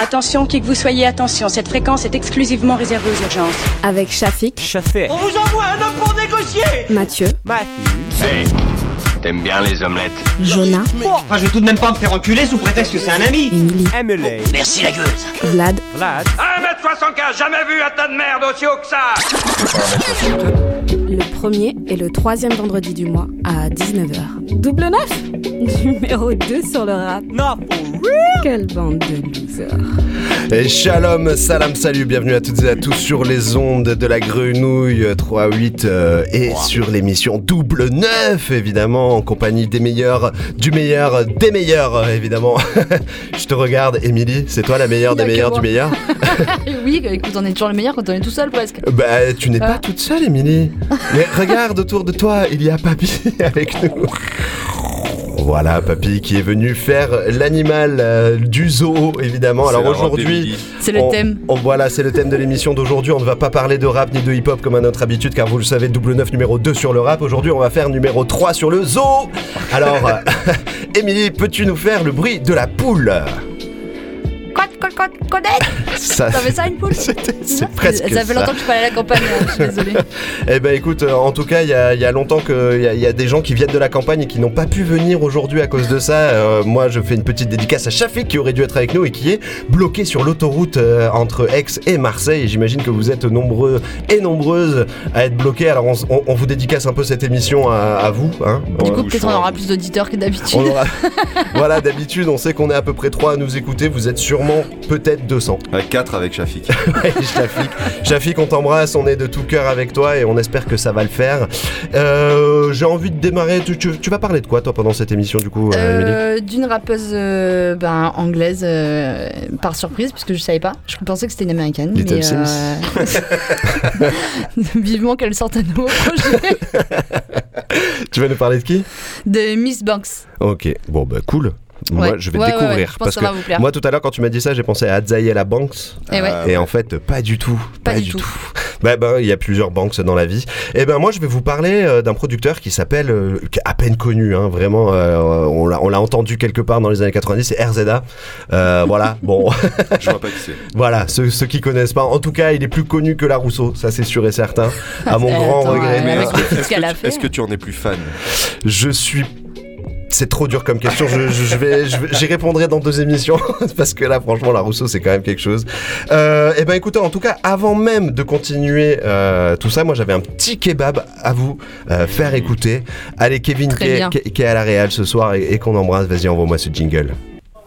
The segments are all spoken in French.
Attention, qui que vous soyez, attention, cette fréquence est exclusivement réservée aux urgences. Avec Shafik, Chafé. On vous envoie un homme pour négocier. Mathieu, Matthew. Hey, t'aimes bien les omelettes Jonah, Enfin, je vais tout de même pas me faire enculer sous prétexte que c'est un ami. Emily, Emily. Merci la gueuse. Vlad, Vlad. 1m75, jamais vu un tas de merde aussi haut que ça le premier et le troisième vendredi du mois à 19h. Double neuf Numéro 2 sur le rap. Not for real. Quelle bande de losers. Et shalom, salam, salut, bienvenue à toutes et à tous sur les ondes de la grenouille 3-8 euh, et sur l'émission Double Neuf, évidemment, en compagnie des meilleurs, du meilleur, des meilleurs, euh, évidemment. Je te regarde, Émilie, c'est toi la meilleure des moi. du meilleur? Oui, écoute, on est toujours le meilleur quand on est tout seul presque. Bah, tu n'es pas Ah. toute seule, Émilie. Mais regarde autour de toi, il y a Papy avec nous. Voilà, Papy qui est venu faire l'animal euh, du zoo, évidemment. Alors aujourd'hui, C'est le on- thème. on- voilà, c'est le thème de l'émission d'aujourd'hui. On ne va pas parler de rap ni de hip-hop comme à notre habitude, car vous le savez, double 9 numéro 2 sur le rap. Aujourd'hui, on va faire numéro 3 sur le zoo. Alors, Émilie, peux-tu nous faire le bruit de la poule? Connaître Ça, T'avais ça une poule c'était- c'est presque Ça fait longtemps que je suis pas allée à la campagne, hein, je suis désolée. Eh ben écoute, euh, en tout cas, il y a, il y a longtemps qu'il y, a- il y a des gens qui viennent de la campagne et qui n'ont pas pu venir aujourd'hui à cause de ça. Euh, moi, je fais une petite dédicace à Shafik qui aurait dû être avec nous et qui est bloqué sur l'autoroute euh, entre Aix et Marseille. Et J'imagine que vous êtes nombreux et nombreuses à être bloqués. Alors on, s- on- on vous dédicace un peu cette émission à, à vous. Hein. Du On- coup, peut-être on aura plus d'auditeurs que d'habitude. aura- voilà, d'habitude, on sait qu'on est à peu près 3 à nous écouter. Vous êtes sûrement peut-être 200. Avec 4 avec Shafik. Ouais, Shafik. Shafik, on t'embrasse, on est de tout cœur avec toi et on espère que ça va le faire. Euh, J'ai envie de démarrer. Tu, tu- tu vas parler de quoi, toi, pendant cette émission, du coup, euh, Euh, D'une rappeuse euh, ben, anglaise euh, par surprise, puisque je savais pas. Je pensais que c'était une américaine. Little mais, Sims. euh, Vivement qu'elle sorte un nouveau projet Tu vas nous parler de qui? De Miss Banks. Ok, bon, bah cool. Moi, Ouais. je vais découvrir. ouais, je pense parce que ça que va vous plaire. moi, tout à l'heure, quand tu m'as dit ça, j'ai pensé à Adzaïela Banks. Et ouais. Et en fait, pas du tout. Pas du tout. Bah, ben, il y a plusieurs banks dans la vie. Et ben, moi, je vais vous parler euh, d'un producteur qui s'appelle, euh, qui est à peine connu, hein, vraiment. euh, on l'a, on l'a entendu quelque part dans les années 90. C'est RZA. Euh, voilà. Bon. Je vois pas qui c'est. Voilà, ceux, ceux qui connaissent pas. En tout cas, il est plus connu que la Rousseau, ça c'est sûr et certain. À mon Euh, grand attends, regret. euh, est-ce que, que tu en es plus fan? Je suis. C'est trop dur comme question. Je, je- je vais, j'y répondrai dans deux émissions parce que là, franchement, la Rousseau, c'est quand même quelque chose. Euh, et ben, écoutez, en tout cas, avant même de continuer euh, tout ça, moi, j'avais un petit kebab à vous euh, faire écouter. Allez, Kevin, qui est, qui à la Réal ce soir et, et qu'on embrasse. Vas-y, envoie-moi ce jingle.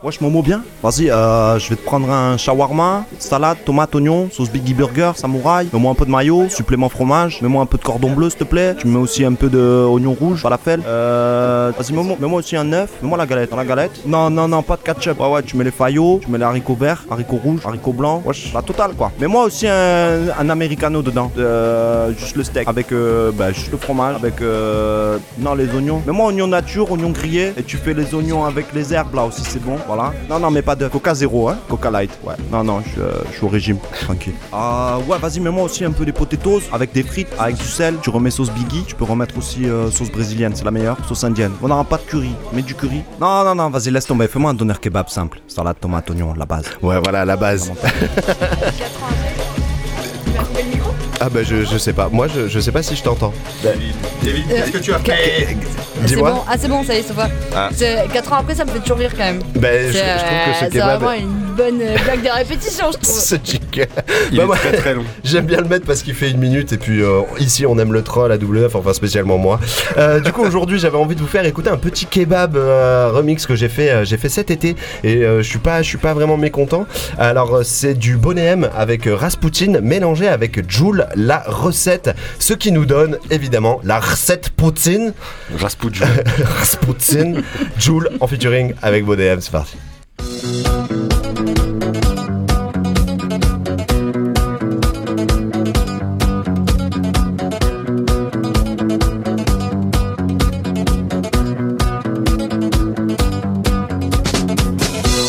Wesh, Momo bien Vas-y, euh, je vais te prendre un shawarma, salade, tomate, oignon, sauce Biggie Burger, samouraï. Mets-moi un peu de mayo, supplément fromage. Mets-moi un peu de cordon bleu, s'il te plaît. Tu me mets aussi un peu de oignon rouge, falafel. Euh, vas-y, Momo, mets-moi aussi un œuf. Mets-moi la galette. Dans la galette Non, non, non, pas de ketchup. Ouais, ouais, tu mets les faillots, tu mets les haricots verts, haricots rouges, haricots blancs. Wesh, la totale, quoi. Mets-moi aussi un, un americano dedans. Euh, juste le steak. Avec, euh, bah, juste le fromage. Avec, euh, non, les oignons. Mets-moi oignon nature, oignon grillé. Et tu fais les oignons avec les herbes, là aussi, c'est bon. Voilà. Non, non, mais pas de Coca zéro, hein. Coca light. Ouais. Non, non, je, euh, je suis au régime. Tranquille. Ah, ouais, vas-y, mets-moi aussi un peu des potatoes avec des frites, avec du sel. Tu remets sauce Biggie. Tu peux remettre aussi euh, sauce brésilienne, c'est la meilleure. Sauce indienne. On n'aura pas de curry. Mets du curry. Non, non, non, vas-y, laisse tomber. Fais-moi un doner kebab simple. Salade, tomate, oignon, la base. Ouais, voilà, la base. Ah bah je, je sais pas. Moi je, je sais pas si je t'entends. David, qu'est-ce que tu as fait C'est Dis-moi. bon, ah c'est bon, ça y est, ça va. Ah. 4 ans après, ça me fait toujours rire quand même. Ben, je, C'est, je trouve que ce euh, c'est kebab. vraiment une bonne euh, blague de répétition, je trouve. ce jingle. Il Bah, est moi, très très long. J'aime bien le mettre parce qu'il fait une minute et puis euh, ici on aime le troll à double neuf, enfin spécialement moi. Euh, du coup aujourd'hui j'avais envie de vous faire écouter un petit kebab euh, remix que j'ai fait euh, j'ai fait cet été et euh, je suis pas je suis pas vraiment mécontent. Alors euh, c'est du Bonnet M avec euh, Rasputin mélangé avec Joule la recette, ce qui nous donne évidemment la recette poutine. Rasputin. Rasputin, Joule en featuring avec Bodem, c'est parti.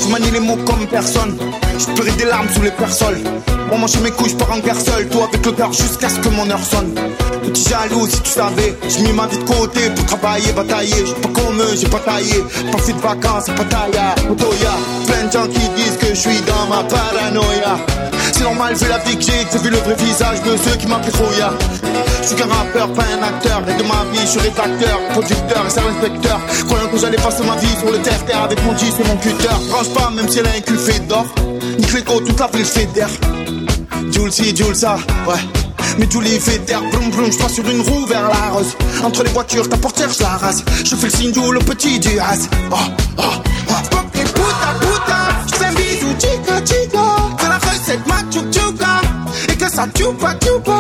Je manie les mots comme personne, je pleurais des larmes sous les persoles. Pour manger mes couilles, je pars en guerre seul. Toi avec le cœur jusqu'à ce que mon heure sonne. Petit jaloux, si tu savais, j'ai mis ma vie de côté pour travailler, batailler. J'ai pas comme eux, j'ai pas taillé. Fait de vacances, taillé. Autoya, plein de gens qui disent que je suis dans ma paranoïa. C'est normal vu la vie que j'ai, j'ai vu le vrai visage de ceux qui m'appellent Troya. Je suis qu'un rappeur, pas un acteur. Et de ma vie, je suis rédacteur, producteur et c'est inspecteur. Croyant que j'allais passer ma vie sur le terre-terre avec mon 10 et mon cutter. Range pas, même si elle a un cul fait d'or. Nique les côtes, toute la ville fédère. Jules ci, Jules ça, ouais. Mais Julie fait terre, blum blum, je sur une roue vers la rose. Entre les voitures, ta portière, je la rase. Je fais le signe du le petit du has. Oh, oh, oh. Fuck les puta puta, je fais un bisou, chica chica. C'est la recette machu chuka. Et que ça chupa chupa.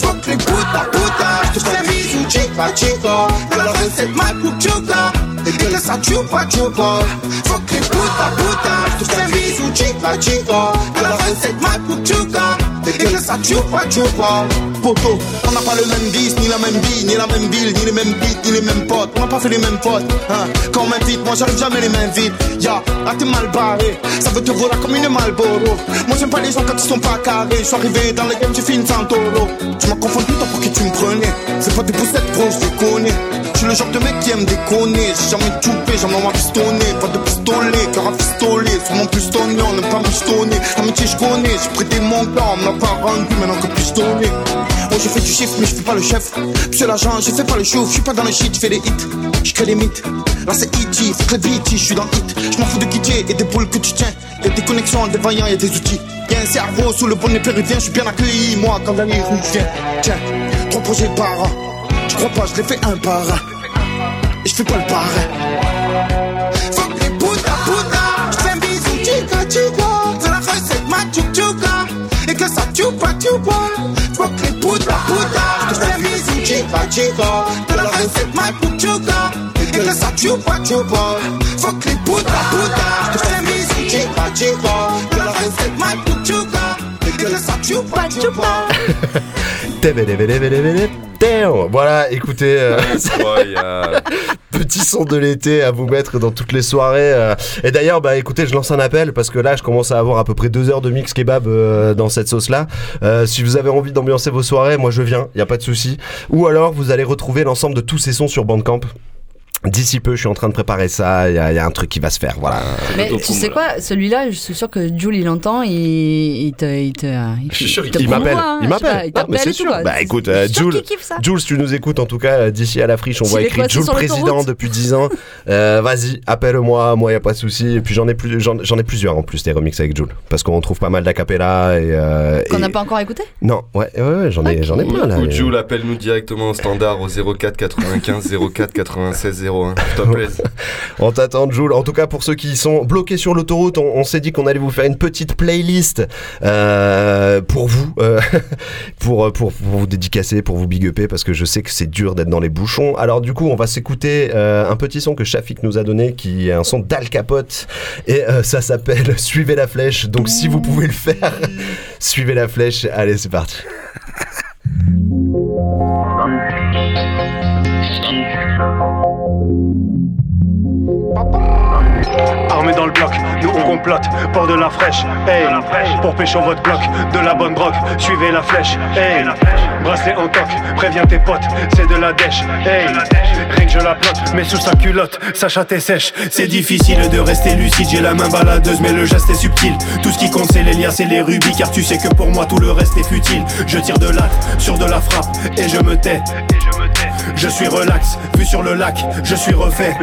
Fuck les puta puta, je fais un bisou, chica chica. C'est la recette machu chuka. Et que ça chupa chupa. Fuck les puta puta, je fais un bisou, chica chica. C'est la recette machu chuka. Et que ça chupa chupa. Poto, on n'a pas le même bis, ni la même vie, ni la même ville, ni les mêmes beats, ni les mêmes potes. On n'a pas fait les mêmes potes. Hein. Quand on m'invite, moi j'arrive jamais les mains vides. Ya, là t'es mal barré. Ça veut te voler comme une Malboro. Moi j'aime pas les gens quand ils sont pas carrés. Je suis arrivé dans le game, j'ai fait une Santoro. Tu m'as confondu, toi pour qui tu me prenais. C'est pas des poussettes bro, je connais. Suis le genre de mec qui aime déconner. J'ai jamais toupé, jamais m'a pistonné. Pas de pistolet, cœur à pistolet. Sur mon pistonné, on n'aime pas pistonner. L'amitié, je connais. J'ai prêté mon temps, on me l'a pas rendu, maintenant que pistonné. Moi je fais du chiffre mais je fais pas le chef Monsieur l'agent je fais pas le show Je suis pas dans les shit, je fais des hits Je crée des mythes Là c'est E.T. faut que je suis dans hit Je m'en fous de quitter et des boules que tu tiens Y'a des connexions, des vaillants, y'a des outils Y'a un cerveau sous le bonnet péruvien Je suis bien accueilli moi quand dans les viens Tiens, trois projets par an Je crois pas, je les fais un par Et je fais pas le parrain. Fuck les puta puta Je fais un bisou chica chica C'est la recette ma chuka Et que ça chupa chupa Fuck les puta puta Je fais un bisou chica chica C'est la recette ma chuka Et que ça chupa chupa Fuck les puta puta Je fais un bisou chica chica C'est la recette ma chuka Et que ça chupa chupa Damn. Voilà, écoutez, euh, petit son de l'été à vous mettre dans toutes les soirées. euh. Et d'ailleurs, bah écoutez, je lance un appel parce que là, je commence à avoir à peu près deux heures de mix kebab euh, dans cette sauce-là. Si vous avez envie d'ambiancer vos soirées, moi je viens, y a pas de souci. Ou alors, vous allez retrouver l'ensemble de tous ces sons sur Bandcamp. D'ici peu, je suis en train de préparer ça. Il y, a- y a un truc qui va se faire. Voilà. Mais tu sais quoi, celui-là, je suis sûr que Jules il l'entend, il, il te. Il, te, il, Je suis sûr te qu'il m'appelle. hein, Il m'appelle. Il Non, mais t'appelle c'est sûr. Bah écoute, euh, Jules. Jules, si tu nous écoutes en tout cas, euh, d'ici à la friche, on voit écrit Jules président depuis 10 ans. Euh, Vas-y, appelle-moi, moi y a pas de souci. Et puis j'en ai plus, j'en j'en ai plusieurs en plus des remixes avec Jules, parce qu'on trouve pas mal d'acapella et. euh, Qu'on et- n'a pas encore écouté Non, ouais, ouais, ouais, j'en ai, j'en ai plein là. Ou Jules, appelle-nous directement au standard au 04 95 04 96 01. S'il te plaît. On t'attend, Jules. En tout cas, pour ceux qui sont bloqués sur l'autoroute, on, on s'est dit qu'on allait vous faire une petite playlist euh, pour vous, euh, pour, pour, pour vous dédicacer, pour vous big upper, parce que je sais que c'est dur d'être dans les bouchons. Alors du coup, on va s'écouter euh, un petit son que Shafik nous a donné, qui est un son d'Al Capote, et euh, ça s'appelle Suivez la flèche. Donc si vous pouvez le faire, suivez la flèche. Allez, c'est parti. Armé dans le bloc, nous on complote, port de la fraîche, hey, pour pécho votre bloc, de la bonne broc, suivez la flèche, hey, bracelet en toc, préviens tes potes, c'est de la dèche, hey, rien que je la plotte, mais sous sa culotte, sa chatte est sèche, c'est difficile de rester lucide, j'ai la main baladeuse, mais le geste est subtil, tout ce qui compte c'est les liens, c'est les rubis, car tu sais que pour moi tout le reste est futile, je tire de l'acte sur de la frappe, et je me tais, suis relax, vu sur le lac, je suis refait.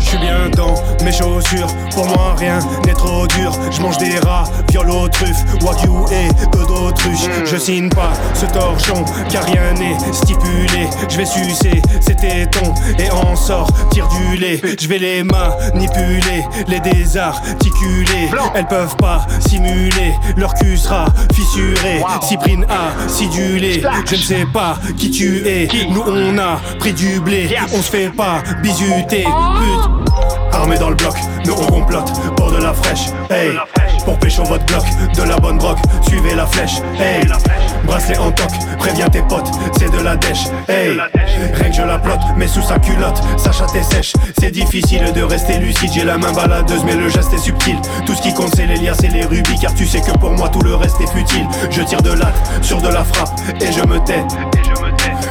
Je suis bien dans mes chaussures, pour moi rien n'est trop dur. Je mange des rats, viol aux truffes, wagyu et peu d'autruche. Je signe pas ce torchon, car rien n'est stipulé. Je vais sucer ces tétons et en sort, tire du lait. Je vais les manipuler, les désarticuler. Elles peuvent pas simuler, leur cul sera fissuré. Cyprine acidulé, je ne sais pas qui tu es. Nous on a pris du blé, on se fait pas bisuter. Pute. Armé dans le bloc, nous on complote, bord de la fraîche, hey Pour pécho votre bloc, de la bonne broc, suivez la flèche, hey Bracelet en toc, préviens tes potes, c'est de la dèche, hey Règle je la plotte, mais sous sa culotte, sa chatte est sèche. C'est difficile de rester lucide, j'ai la main baladeuse, mais le geste est subtil. Tout ce qui compte, c'est les liasses et les rubis, car tu sais que pour moi tout le reste est futile. Je tire de l'acte sur de la frappe, et je me tais.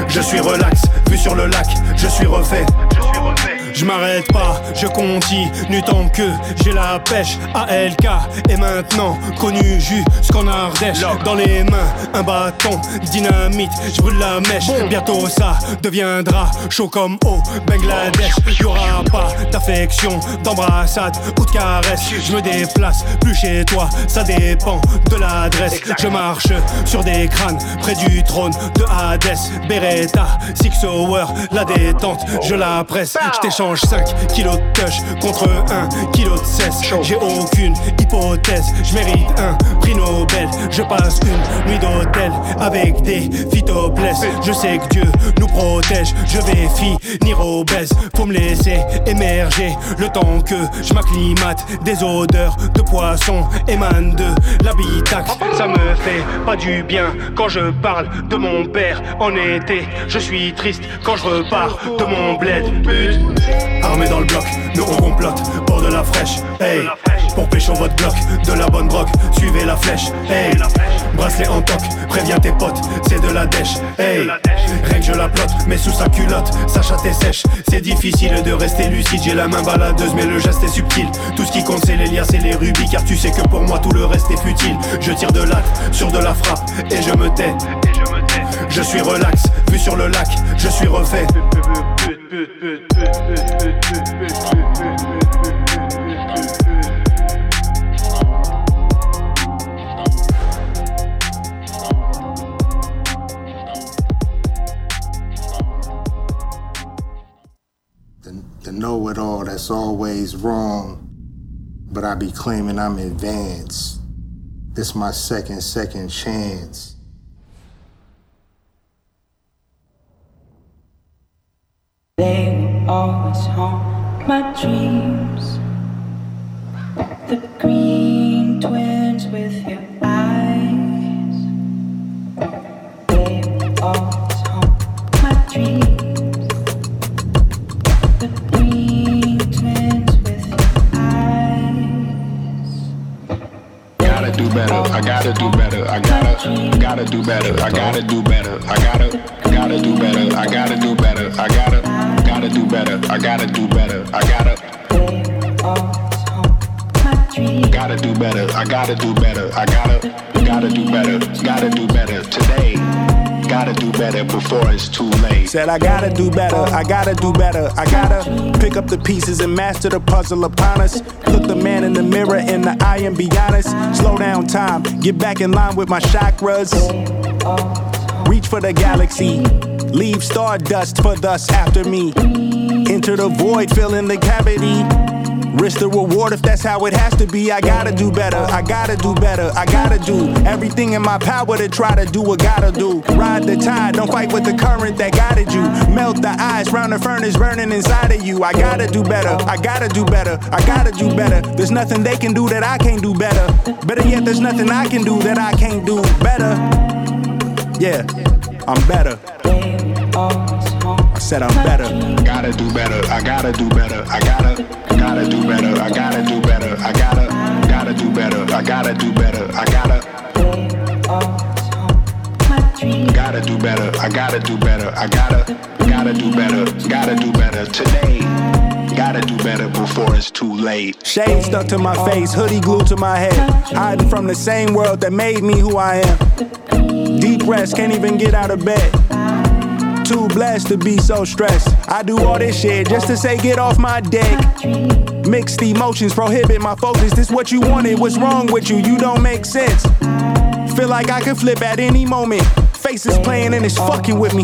Je suis relax, vu sur le lac, je suis refait. Je m'arrête pas, je continue tant que j'ai la pêche. ALK et maintenant connu jusqu'en Ardèche. Dans les mains, un bâton, dynamite, je brûle la mèche. Bientôt ça deviendra chaud comme au Bangladesh. Y'aura pas d'affection, d'embrassade ou de caresse. Je me déplace plus chez toi, ça dépend de l'adresse. Je marche sur des crânes près du trône de Hades Beretta, Six Hour, la détente, je la presse. Je t'échange 5 kilos de touch contre 1 kilo de cesse. J'ai aucune hypothèse, je mérite un prix Nobel. Je passe une nuit d'hôtel avec des phytoplèses. Je sais que Dieu nous protège, je vais finir obèse. Faut me laisser émerger le temps que je m'acclimate. Des odeurs de poisson émanent de l'habitacle. Ça me fait pas du bien quand je parle de mon père en été. Je suis triste quand je repars de mon bled. Armé dans le bloc, nous on complote pour de la fraîche. Hey, pour pécho votre bloc, de la bonne broc, suivez la flèche. Hey, bracelet en toc, préviens tes potes, c'est de la dèche. Hey, règle je la plotte, mais sous sa culotte, sa chatte est sèche. C'est difficile de rester lucide, j'ai la main baladeuse, mais le geste est subtil. Tout ce qui compte, c'est les liasses et les rubis, car tu sais que pour moi tout le reste est futile. Je tire de l'acte sur de la frappe, et je me tais. Je suis relax, vu sur le lac, je suis refait. The, the know it all that's always wrong, but I be claiming I'm advanced. This my second, second chance. They will always haunt my dreams. The green twins with your eyes. They will always haunt my dreams. The green twins with your eyes. Gotta do better, I gotta do better, I gotta, gotta do better, I gotta do better, I gotta, gotta do better, I gotta do better, I gotta, gotta do better, I gotta do better, I gotta. Gotta do better, I gotta do better, I gotta, gotta do better, gotta do better today. Gotta do better before it's too late. Said I gotta do better, I gotta do better, I gotta pick up the pieces and master the puzzle upon us. Look the man in the mirror in the eye and be honest. Slow down time, get back in line with my chakras. Reach for the galaxy, leave stardust for thus after me. Enter the void, fill in the cavity. Risk the reward if that's how it has to be. I gotta do better, I gotta do better, I gotta do everything in my power to try to do what gotta do. Ride the tide, don't fight with the current that guided you. Melt the ice round the furnace burning inside of you. I gotta do better, I gotta do better, I gotta do better. There's nothing they can do that I can't do better. Better yet, there's nothing I can do that I can't do better. Yeah, I'm better. I said I'm better. Gotta do better, I gotta do better, I gotta, gotta do better, I gotta do better, I gotta, gotta do better, I gotta do better, I gotta. Gotta do better, I gotta do better, I gotta, gotta do better, gotta do better today. Gotta do better before it's too late. Shade stuck to my face, hoodie glued to my head. Hiding from the same world that made me who I am. Deep rest, can't even get out of bed. Too blessed to be so stressed. I do all this shit just to say get off my deck. Mixed emotions prohibit my focus. This what you wanted, what's wrong with you? You don't make sense. Feel like I could flip at any moment. Faces playing and it's fucking with me.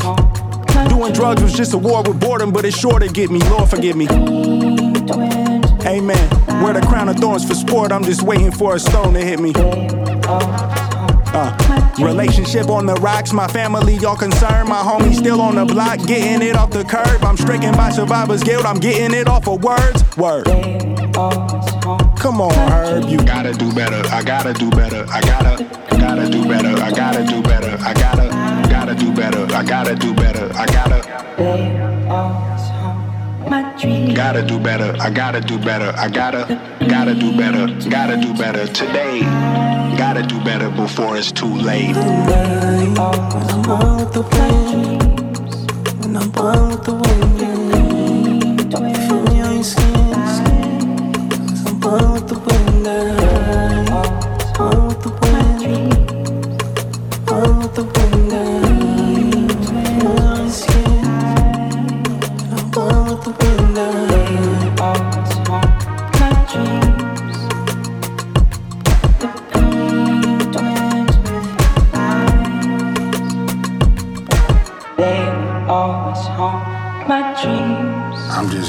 Doing drugs was just a war with boredom, but it's sure to get me. Lord forgive me. Amen. Wear the crown of thorns for sport. I'm just waiting for a stone to hit me. Uh, relationship on the rocks, my family y'all concerned. My homie still on the block, getting it off the curb. I'm stricken by survivor's guilt, I'm getting it off of words. Word. Come on, Herb, you gotta do better. I gotta do better. I gotta, gotta do better. I gotta do better. I gotta, gotta do better. I I gotta do better. I gotta. Gotta do better. I gotta do better. I gotta. Gotta do better. I gotta do better today. Gotta do better before it's too late. When I'm born with the pain, when I'm born with the wind, on. Cause I'm born with the wind, born with the wind, born with the wind. You. I'm born with the wind.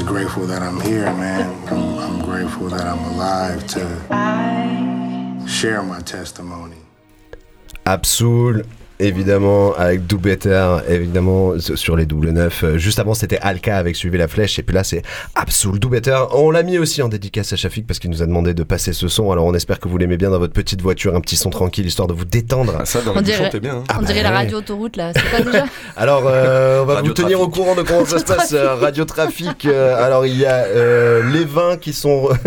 Just grateful that I'm here, man. I'm, I'm grateful that I'm alive to share my testimony. Absoul, évidemment, avec Do Better, évidemment, sur les double neufs. Euh, Juste avant, c'était Alka avec Suivez la flèche, et puis là, c'est Absoul, Do Better. On l'a mis aussi en dédicace à Shafik parce qu'il nous a demandé de passer ce son. Alors, on espère que vous l'aimez bien dans votre petite voiture, un petit son tranquille, histoire de vous détendre. ça, dans On dirait, bien. on dirait la radio autoroute là, c'est pas déjà Alors, euh, on va Radio vous tenir au courant de comment ça se passe, euh, Radio Trafic. euh, alors, il y a euh, les vins qui sont.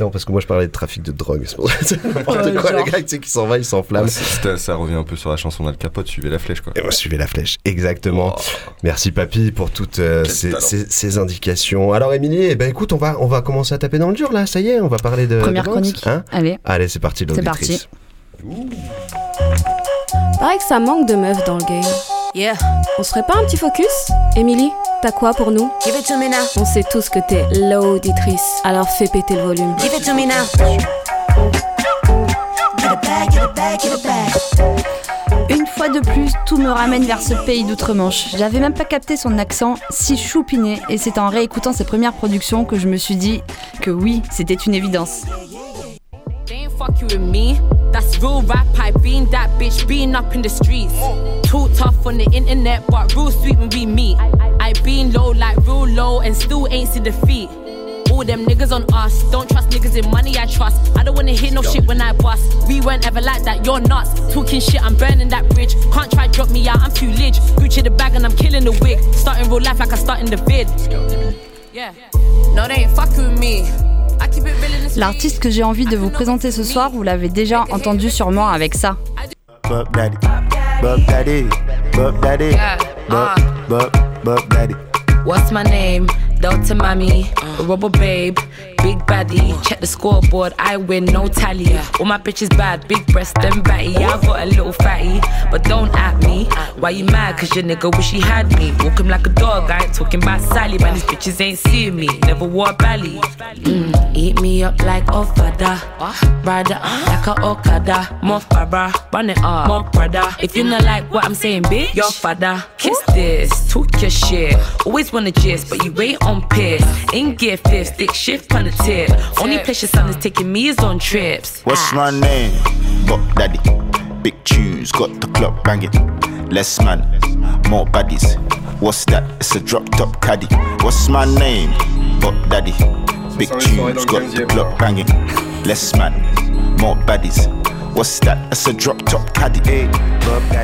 Non, parce que moi je parlais de trafic de drogue. C'est n'importe quoi, le gars, tu sais, qui s'en va, il s'enflamme. Ouais, ça revient un peu sur la chanson d'Al Capote, suivez la flèche quoi. Et moi, suivez la flèche, exactement. Merci papy pour toutes euh, ces, ces- ces indications. Alors Émilie, eh ben écoute, on va on va commencer à taper dans le dur là. Ça y est, on va parler de Première de chronique. hein Allez. Allez, c'est parti. C'est parti. Pareil que ça manque de meufs dans le game. Yeah. On se ferait pas un petit focus Émilie, t'as quoi pour nous Give it to me now. On sait tous que t'es l'auditrice, alors fais péter le volume. Give it to me now. Get it back, get it back, get it back. Une fois de plus, tout me ramène vers ce pays d'outre-Manche. J'avais même pas capté son accent si choupiné et c'est en réécoutant ses premières productions que je me suis dit que oui, c'était une évidence. They ain't fuck you with me. That's real rap. I been that bitch, been up in the streets. Too tough on the internet, but real sweet when we meet. I been low, like real low, and still ain't see defeat. All them niggas on us. Don't trust niggas in money, I trust. I don't wanna hear no shit when I bust. We weren't ever like that, you're nuts. Talking shit, I'm burning that bridge. Can't try drop me out, I'm too lich. Gucci the bag and I'm killing the wig. Starting real life like I start in the vid. Yeah. No, they ain't fucking with me. L'artiste que j'ai envie de vous présenter ce soir, vous l'avez déjà entendu sûrement avec ça. Daddy, daddy, daddy, daddy. What's my name? Delta Mommy, Rubber Babe, Big Baddie. Check the scoreboard, I win, no tally. All my bitches bad, big breast and batty. I got a little fatty, but don't at me. Why you mad? Cause your nigga wish he had me. Walk him like a dog, I ain't talking about Sally. Man, these bitches ain't seeing me. Never wore a belly. Mm, eat me up like Ofada. Up like a Okada. More Farah, run it up. More brother. If you not like what I'm saying, bitch, your father. Kiss this, talk your shit. Always wanna gist, but you ain't on piss. In gear fifth, stick shift on the tip. Only place your son is taking me is on trips. What's ah. my name? Bub daddy. Big tunes, got the clock banging. Less man, more baddies. What's that? It's a drop top caddy. What's my name? Bub daddy. Big tunes, got the clock banging. Less man, more baddies. Daddy.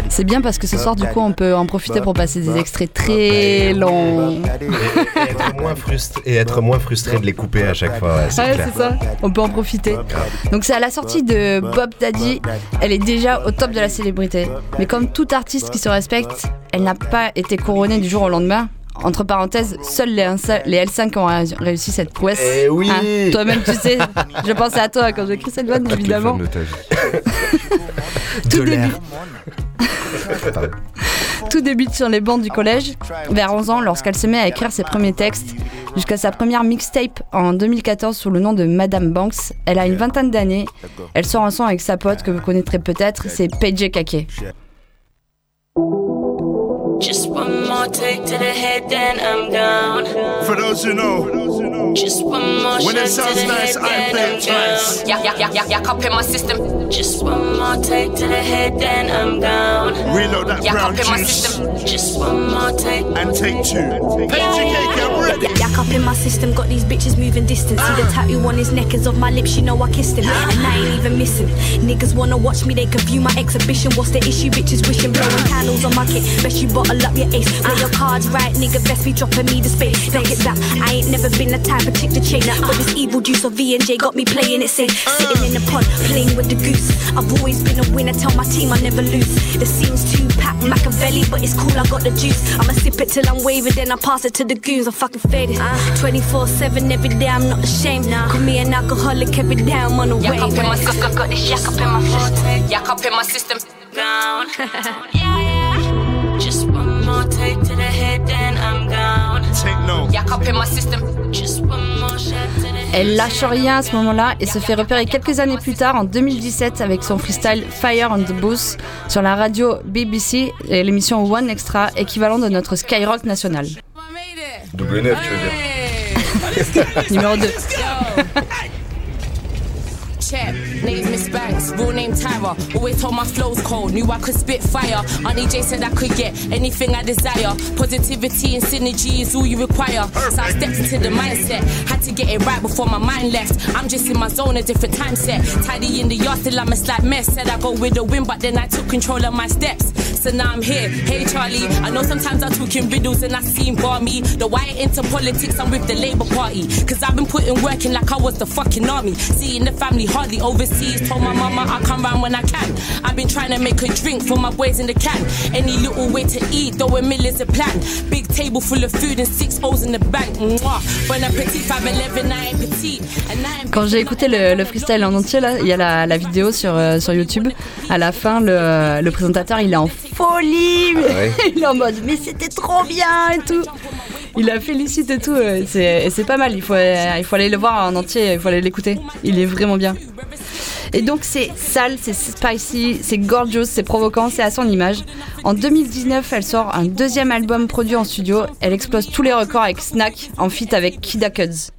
C'est bien parce que ce soir, du coup, on peut en profiter pour passer des extraits très longs. Et être moins frustré et être moins frustré de les couper à chaque fois. ouais, c'est Ouais, clair. c'est ça, on peut en profiter. Donc c'est à la sortie de Bob Daddy, elle est déjà au top de la célébrité. Mais comme tout artiste qui se respecte, elle n'a pas été couronnée du jour au lendemain. Entre parenthèses, seuls les, L5 les L5 ont ré- réussi cette prouesse. Eh oui Hein, Toi-même, tu sais, je pensais à toi quand j'ai écrit cette vanne, évidemment. De l'air. Tout débute sur les bancs du collège, vers 11 ans, lorsqu'elle se met à écrire ses premiers textes, jusqu'à sa première mixtape en 2014 sous le nom de Madame Banks. Elle a une vingtaine d'années. Elle sort un son avec sa pote que vous connaîtrez peut-être, c'est PJ Kake. Just one more more take to the head, then I'm down. For those who know, Just one more when it shot sounds to the nice, head, I then play I'm it twice. down. Yeah, yeah, yeah, yeah, yeah, up in my system. Just one more take to the head, then I'm down. Reload that yeah, brown up in my system. Just one more take. And take two. Paint your cake, I'm ready. Yak up in my system, got these bitches moving distance. See the ah. tattoo on his neck is of my lips, you know I kissed him. And I ain't even missing. Niggas wanna watch me, they can view my exhibition. What's the issue? Bitches wishing, blowing candles on my kit. Best you bottle up your ace. Play your cards right, nigga, best be dropping me the space. Don't get that, I ain't never been the type of chick to chain. But this evil juice of V&J got me playing it safe. Uh. Sitting in the pond, playing with the goose. I've always been a winner, tell my team I never lose. The scene's too packed, Machiavelli, but it's cool, I got the juice. I'ma sip it till I'm waving, then I pass it to the goons. I'm fucking faded. Uh. 24 7 every day, I'm not ashamed. Call me an alcoholic every day, I'm on the way. Yak up in my system. Got this yak up in my system. Yak up in my system. Down. yeah, yeah. Just Elle lâche rien à ce moment-là et se fait repérer quelques années plus tard, en 2017, avec son freestyle Fire on the Booth sur la radio BBC et l'émission One Extra, équivalent de notre Skyrock national. Double 9, tu veux dire. Numéro 2. Check, name Miss Banks, real name Tyra. Always told my flow's cold, knew I could spit fire. Auntie J said I could get anything I desire. Positivity and synergy is all you require. So I stepped into the mindset, had to get it right before my mind left. I'm just in my zone, a different time set. Tidy in the yard, still I'm a slight mess. Said I go with the wind, but then I took control of my steps. So now I'm here. Hey Charlie, I know sometimes I talk in riddles and I seem balmy. The why into politics, I'm with the Labour Party. Cause I've been putting work in like I was the fucking army. Seeing the family hardly overseas. Told my mama I come round when I can. I've been trying to make a drink for my boys in the can. Any little way to eat, though a meal is a plan. Big table full of food and six O's in the bank. Mwah. When I'm petit, 5'11, I ain't petite. And I ain't Quand j'ai écouté le, le freestyle en entier, là, il y a la, la vidéo sur, euh, sur YouTube. À la fin, le, le présentateur, il est en folie. Ah ouais il est en mode, mais c'était trop bien et tout. Il la félicite et tout. euh, C'est et c'est pas mal. Il faut, euh, il faut aller le voir en entier. Il faut aller l'écouter. Il est vraiment bien. Et donc c'est sale, c'est spicy, c'est gorgeous, c'est provocant, c'est à son image. En 2019, elle sort un deuxième album produit en studio. Elle explose tous les records avec Snack en feat avec Kida Cuds.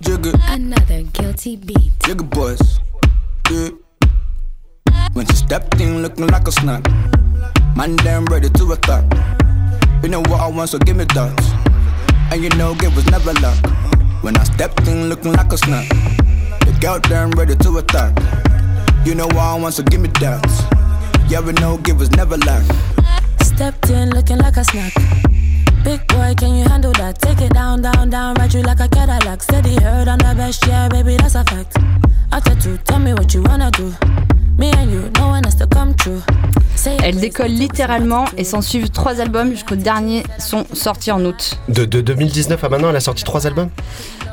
Jigga, Another guilty beat. jigga boys. Yeah. When she stepped in looking like a snack. Man, damn ready to attack. You know what I want, so give me that. And you know, it was never luck. When I stepped in looking like a snack. The girl damn ready to attack. You know what I want, so give me that. Yeah, we know, it was never luck. Stepped in looking like a snack. Big boy, can you handle that? Take it down, down, down, ride you like a Cadillac. Steady heard on the best, yeah, baby, that's a fact. After two, tell me what you wanna do. Elle décolle littéralement et s'en suivent trois albums jusqu'au dernier sont sortis en août. De, de 2019 à maintenant, elle a sorti trois albums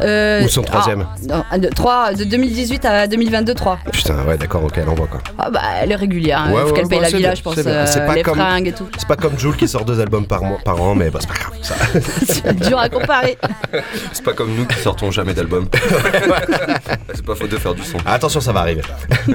Euh, Ou son troisième ah, non, de, trois- de 2018 à 2022, 3. Putain, ouais, d'accord, ok, elle envoie quoi. Ah bah elle est régulière, hein. Ouais, faut ouais, qu'elle ouais, paye la villa, bien, je pense, euh, C'est pas les comme- fringues et tout. C'est pas comme Jules qui sort deux albums par, mois, par an, mais bah, c'est pas grave. Ça. C'est dur à comparer. C'est pas comme nous qui sortons jamais d'album. c'est pas faute de faire du son. Attention, ça va arriver.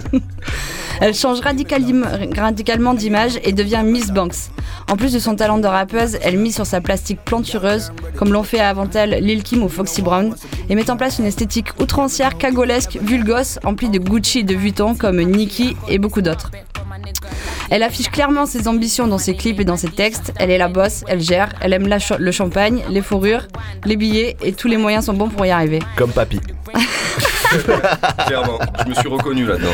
Elle change radicalement d'image et devient Miss Banks. En plus de son talent de rappeuse, elle mise sur sa plastique plantureuse, comme l'ont fait avant elle Lil Kim ou Foxy Brown, et met en place une esthétique outrancière, cagolesque, vulgose, emplie de Gucci et de Vuitton comme Nicki et beaucoup d'autres. Elle affiche clairement ses ambitions dans ses clips et dans ses textes. Elle est la boss, elle gère, elle aime la le champagne, les fourrures, les billets et tous les moyens sont bons pour y arriver. Comme papy. Clairement, je me suis reconnu là-dedans.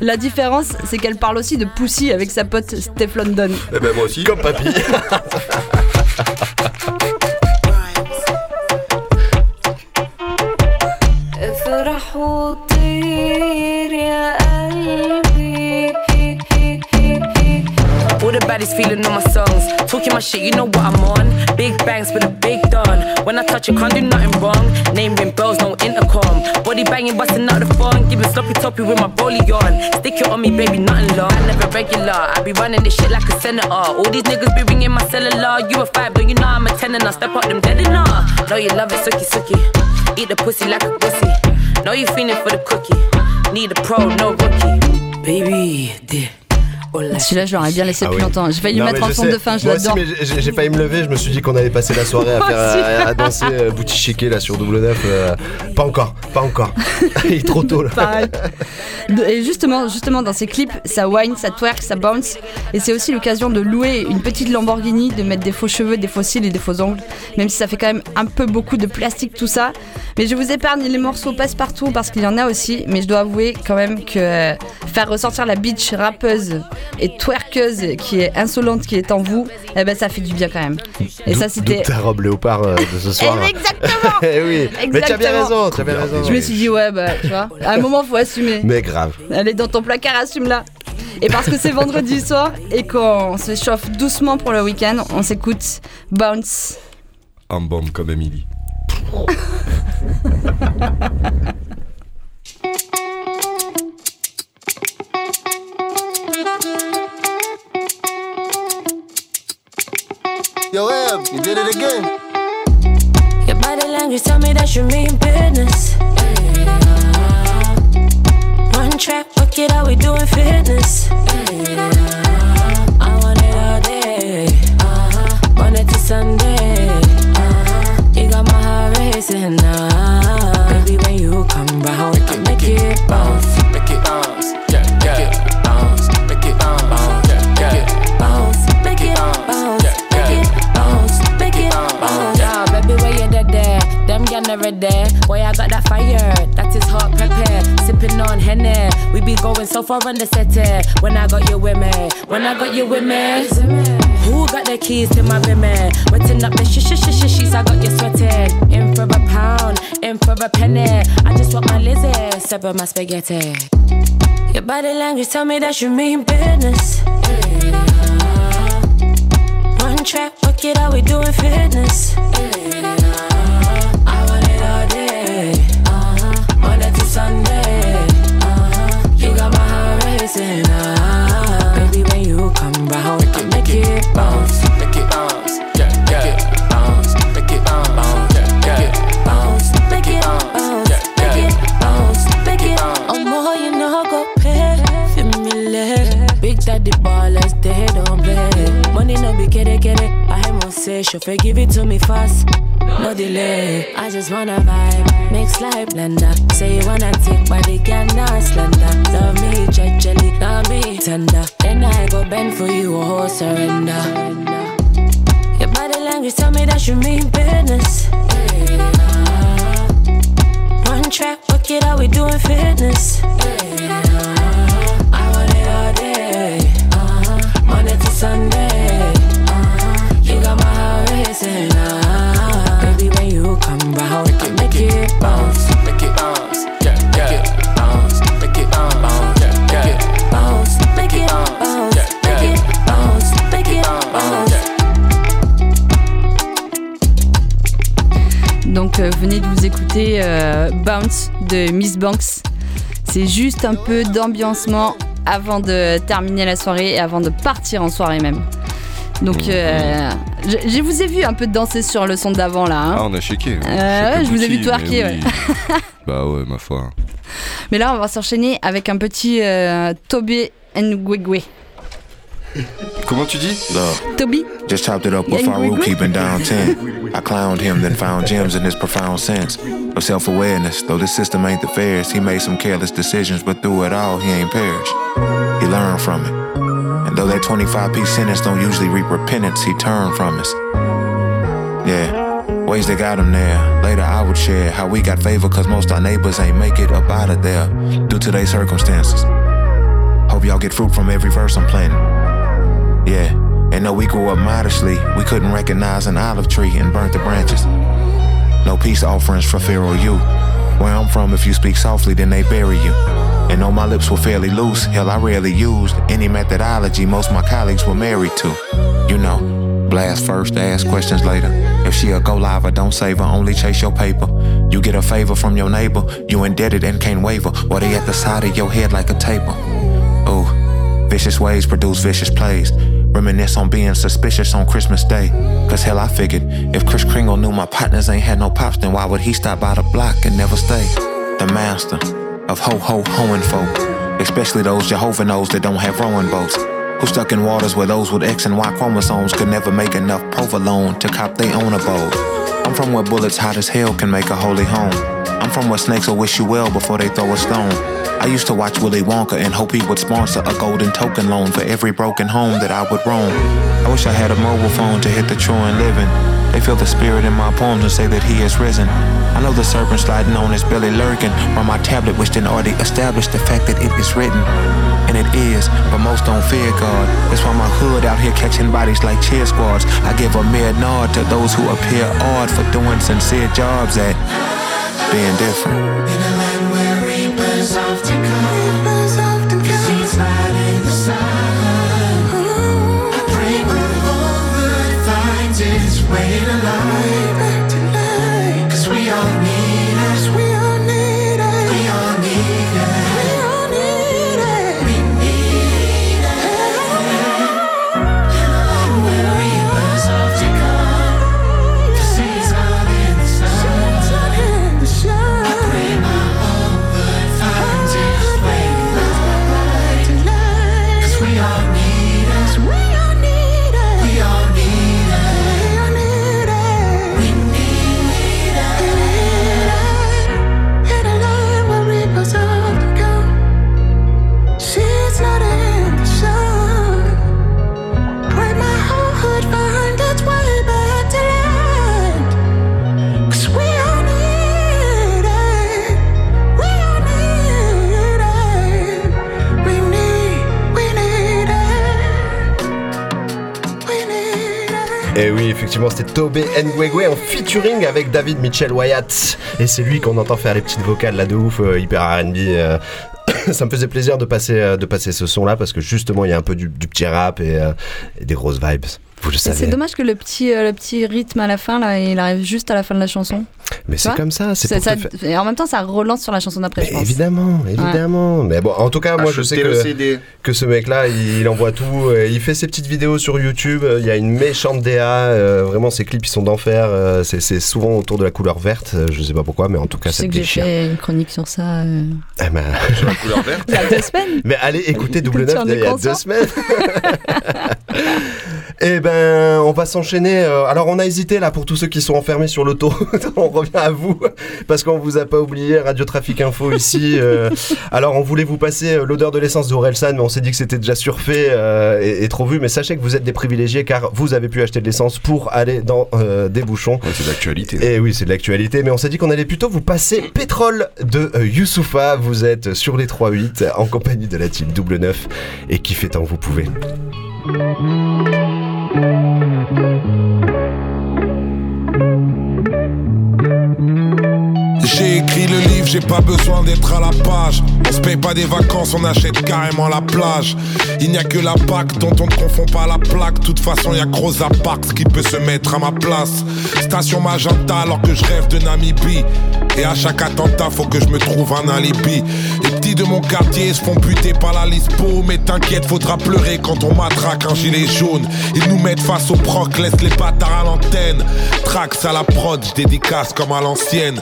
La différence, c'est qu'elle parle aussi de Pussy avec sa pote Steph London. Eh ben moi aussi. Comme papy. the baddies feeling on my songs. Talking my shit, you know what I'm on. Big bangs with a big don. When I touch it, can't do nothing wrong. Name ring bells, no intercom. Body banging, busting out the phone. Giving sloppy toppy with my rollie on. Stick it on me, baby, nothing long. I never regular. I be running this shit like a senator. All these niggas be ringing my cellular. You a five, don't you know I'm a ten and I step up them dead enough. Know you love it, sucky sucky. Eat the pussy like a pussy. Know you feeling for the cookie. Need a pro, no rookie. Baby, dear. Celui-là, je l'aurais bien laissé Ah plus oui. longtemps. J'ai failli Non, le mettre en fond de fin, je l'adore. mais j'ai- j'ai failli me lever, je me suis dit qu'on allait passer la soirée à, faire, à, à danser euh, bouti chiqué là sur double neuf. euh, pas encore, pas encore. Il est trop tôt là. Pareil. Et justement, justement, dans ces clips, ça whine, ça twerk, ça bounce. Et c'est aussi l'occasion de louer une petite Lamborghini, de mettre des faux cheveux, des faux cils et des faux ongles. Même si ça fait quand même un peu beaucoup de plastique, tout ça. Mais je vous épargne les morceaux passe-partout parce qu'il y en a aussi. Mais je dois avouer quand même que euh, faire ressortir la bitch rappeuse et twerkeuse qui est insolente, qui est en vous, eh ben ça fait du bien quand même. Et ça, c'était. Ta robe léopard euh, de ce soir. Exactement Eh oui, mais tu as bien raison, tu as bien raison. Je me suis dit, ouais, bah, tu vois, à un moment, faut assumer. Mais grave. Elle est dans ton placard, assume-la. Et parce que c'est vendredi soir et qu'on se chauffe doucement pour le week-end, on s'écoute Bounce. Un bombe comme Emily. Yo, Em, you did it again. Your body language tell me that you mean business. One track, work it out, we doing fitness. I far on the city. When I got you with me, when I got you with me. Who got the keys to my bimmy? Wetting up the sh sh sh sh sheets, I got you sweating. In for a pound, in for a penny. I just want my lizzie, sever my spaghetti. Your body language tell me that you mean business. One track, work it out, we doing fitness. I ah. Baby, when you come round, I make it bounce, make it bounce, yeah, yeah, bounce, make it bounce, yeah, yeah, bounce, make it bounce, make it bounce, make it bounce. Oh, more you know, go pay for me, leg. Big daddy ballers, they don't play. Money no be it, get it. I must say, chauffeur, give it to me fast. No delay, I just wanna vibe, mix like blender. Say you wanna take body, can not slender. Love me, jelly, love me tender. Then I go bend for you, oh, oh surrender. Your body language tell me that you mean business. One track, work it out, we doing fitness. Écouter euh, Bounce de Miss Banks. C'est juste un peu d'ambiancement avant de terminer la soirée et avant de partir en soirée même. Donc euh, je, je vous ai vu un peu danser sur le son d'avant là. hein. Ah, on a checké. Euh, ouais, je vous ai vu twerker, ouais. bah ouais, ma foi. Mais là on va s'enchaîner avec un petit euh, Toby Ngwegwe. Comment tu dis Toby Just chopped it up with Yeah, Farouk, keeping down 10. I clowned him, then found gems in his profound sense of self awareness. Though the system ain't the fairest, he made some careless decisions, but through it all, he ain't perished. He learned from it. And though that 25 piece sentence don't usually reap repentance, he turned from us. Yeah, ways that got him there. Later, I would share how we got favor, cause most our neighbors ain't make it up out of there due to their circumstances. Hope y'all get fruit from every verse I'm planting. Yeah, and though we grew up modestly, we couldn't recognize an olive tree and burnt the branches. No peace offerings for Pharaoh you. Where I'm from, if you speak softly, then they bury you. And though my lips were fairly loose, hell, I rarely used any methodology most my colleagues were married to. You know, blast first, ask questions later. If she a go live or don't save her, only chase your paper. You get a favor from your neighbor, you indebted and can't waver, or they at the side of your head like a taper. Ooh, vicious ways produce vicious plays. Reminisce on being suspicious on Christmas Day. Cause hell, I figured if Chris Kringle knew my partners ain't had no pops, then why would he stop by the block and never stay? The master of ho ho hoeing folk. Especially those Jehovah knows that don't have rowing boats. Who stuck in waters where those with X and Y chromosomes could never make enough provolone to cop their own abode. I'm from where bullets hot as hell can make a holy home. I'm from where snakes will wish you well before they throw a stone. I used to watch Willy Wonka and hope he would sponsor a golden token loan for every broken home that I would roam. I wish I had a mobile phone to hit the true and living. They feel the spirit in my poems and say that he has risen. I know the serpent sliding on his belly lurking, or my tablet which didn't already establish the fact that it is written. And it is, but most don't fear God. That's why my hood out here catching bodies like cheer squads. I give a mere nod to those who appear odd for doing sincere jobs at being different. Reapers often come. Et oui, effectivement, c'était Tobe Ngwegwe en featuring avec David Mitchell Wyatt. Et c'est lui qu'on entend faire les petites vocales là de ouf, euh, hyper RB. euh. Ça me faisait plaisir de passer, euh, de passer ce son là parce que justement il y a un peu du, petit rap et des grosses vibes. Vous le Et savez. C'est dommage que le petit, euh, le petit rythme à la fin, là, il arrive juste à la fin de la chanson. Mais c'est comme ça, c'est pour ça, te Et en même temps, ça relance sur la chanson d'après, je pense. Évidemment, évidemment. Mais bon, en tout cas, moi je sais que, que ce mec-là, il, il envoie tout. euh, Il fait ses petites vidéos sur YouTube. euh, Il y a une méchante DA. euh, Vraiment, ses clips, ils sont d'enfer. euh, C'est c'est souvent autour de la couleur verte. Je sais pas pourquoi, mais en tout cas, Je ça sais te que j'ai déchire. fait une chronique sur ça. euh, Eh ben, la couleur verte Il y a deux semaines. Mais allez écouter Double Tu en 9 es il y a deux semaines. Eh ben, on va s'enchaîner. euh, Alors, on a hésité là pour tous ceux qui sont enfermés sur l'auto. on revient à vous parce qu'on vous a pas oublié. Radio Trafic Info ici. euh, alors, on voulait vous passer euh, l'odeur de l'essence de Orelsan, mais on s'est dit que c'était déjà surfait et, et trop vu. Mais sachez que vous êtes des privilégiés car vous avez pu acheter de l'essence pour aller dans des bouchons. c'est d'actualité. Et oui, c'est de l'actualité. Mais on s'est dit qu'on allait plutôt vous passer Pétrole de Youssoufa. Vous êtes sur les 3-8 en compagnie de la team Double 9 et kiffez tant que vous pouvez. Thank you. J'ai écrit le livre, j'ai pas besoin d'être à la page. On se paye pas des vacances, on achète carrément la plage. Il n'y a que la PAC dont on ne confond pas la plaque. Toute façon, y a gros Parks qui peut se mettre à ma place. Station Magenta alors que je rêve de Namibie. Et à chaque attentat, faut que je me trouve un alibi. Les petits de mon quartier se font buter par la Lispo. Mais t'inquiète, faudra pleurer quand on matraque un gilet jaune. Ils nous mettent face au proc, laissent les bâtards à l'antenne. Trax à la prod, dédicace comme à l'ancienne.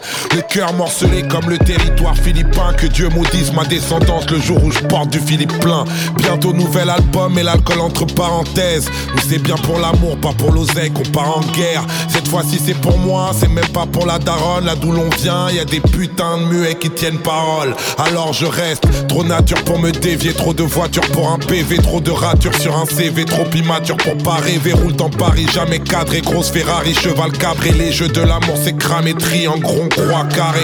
Morcelé comme le territoire philippin. Que Dieu maudisse ma descendance le jour où je porte du Philippe plein. Bientôt nouvel album et l'alcool entre parenthèses. Nous c'est bien pour l'amour, pas pour l'oseille qu'on part en guerre. Cette fois-ci c'est pour moi, c'est même pas pour la daronne. Là d'où l'on vient, y a des putains de muets qui tiennent parole. Alors je reste trop nature pour me dévier, trop de voitures pour un PV, trop de ratures sur un CV, trop immature pour pas rêver. Roule dans Paris, jamais cadré, grosse Ferrari, cheval cabré. Les jeux de l'amour c'est cramé, en gros, croix carré.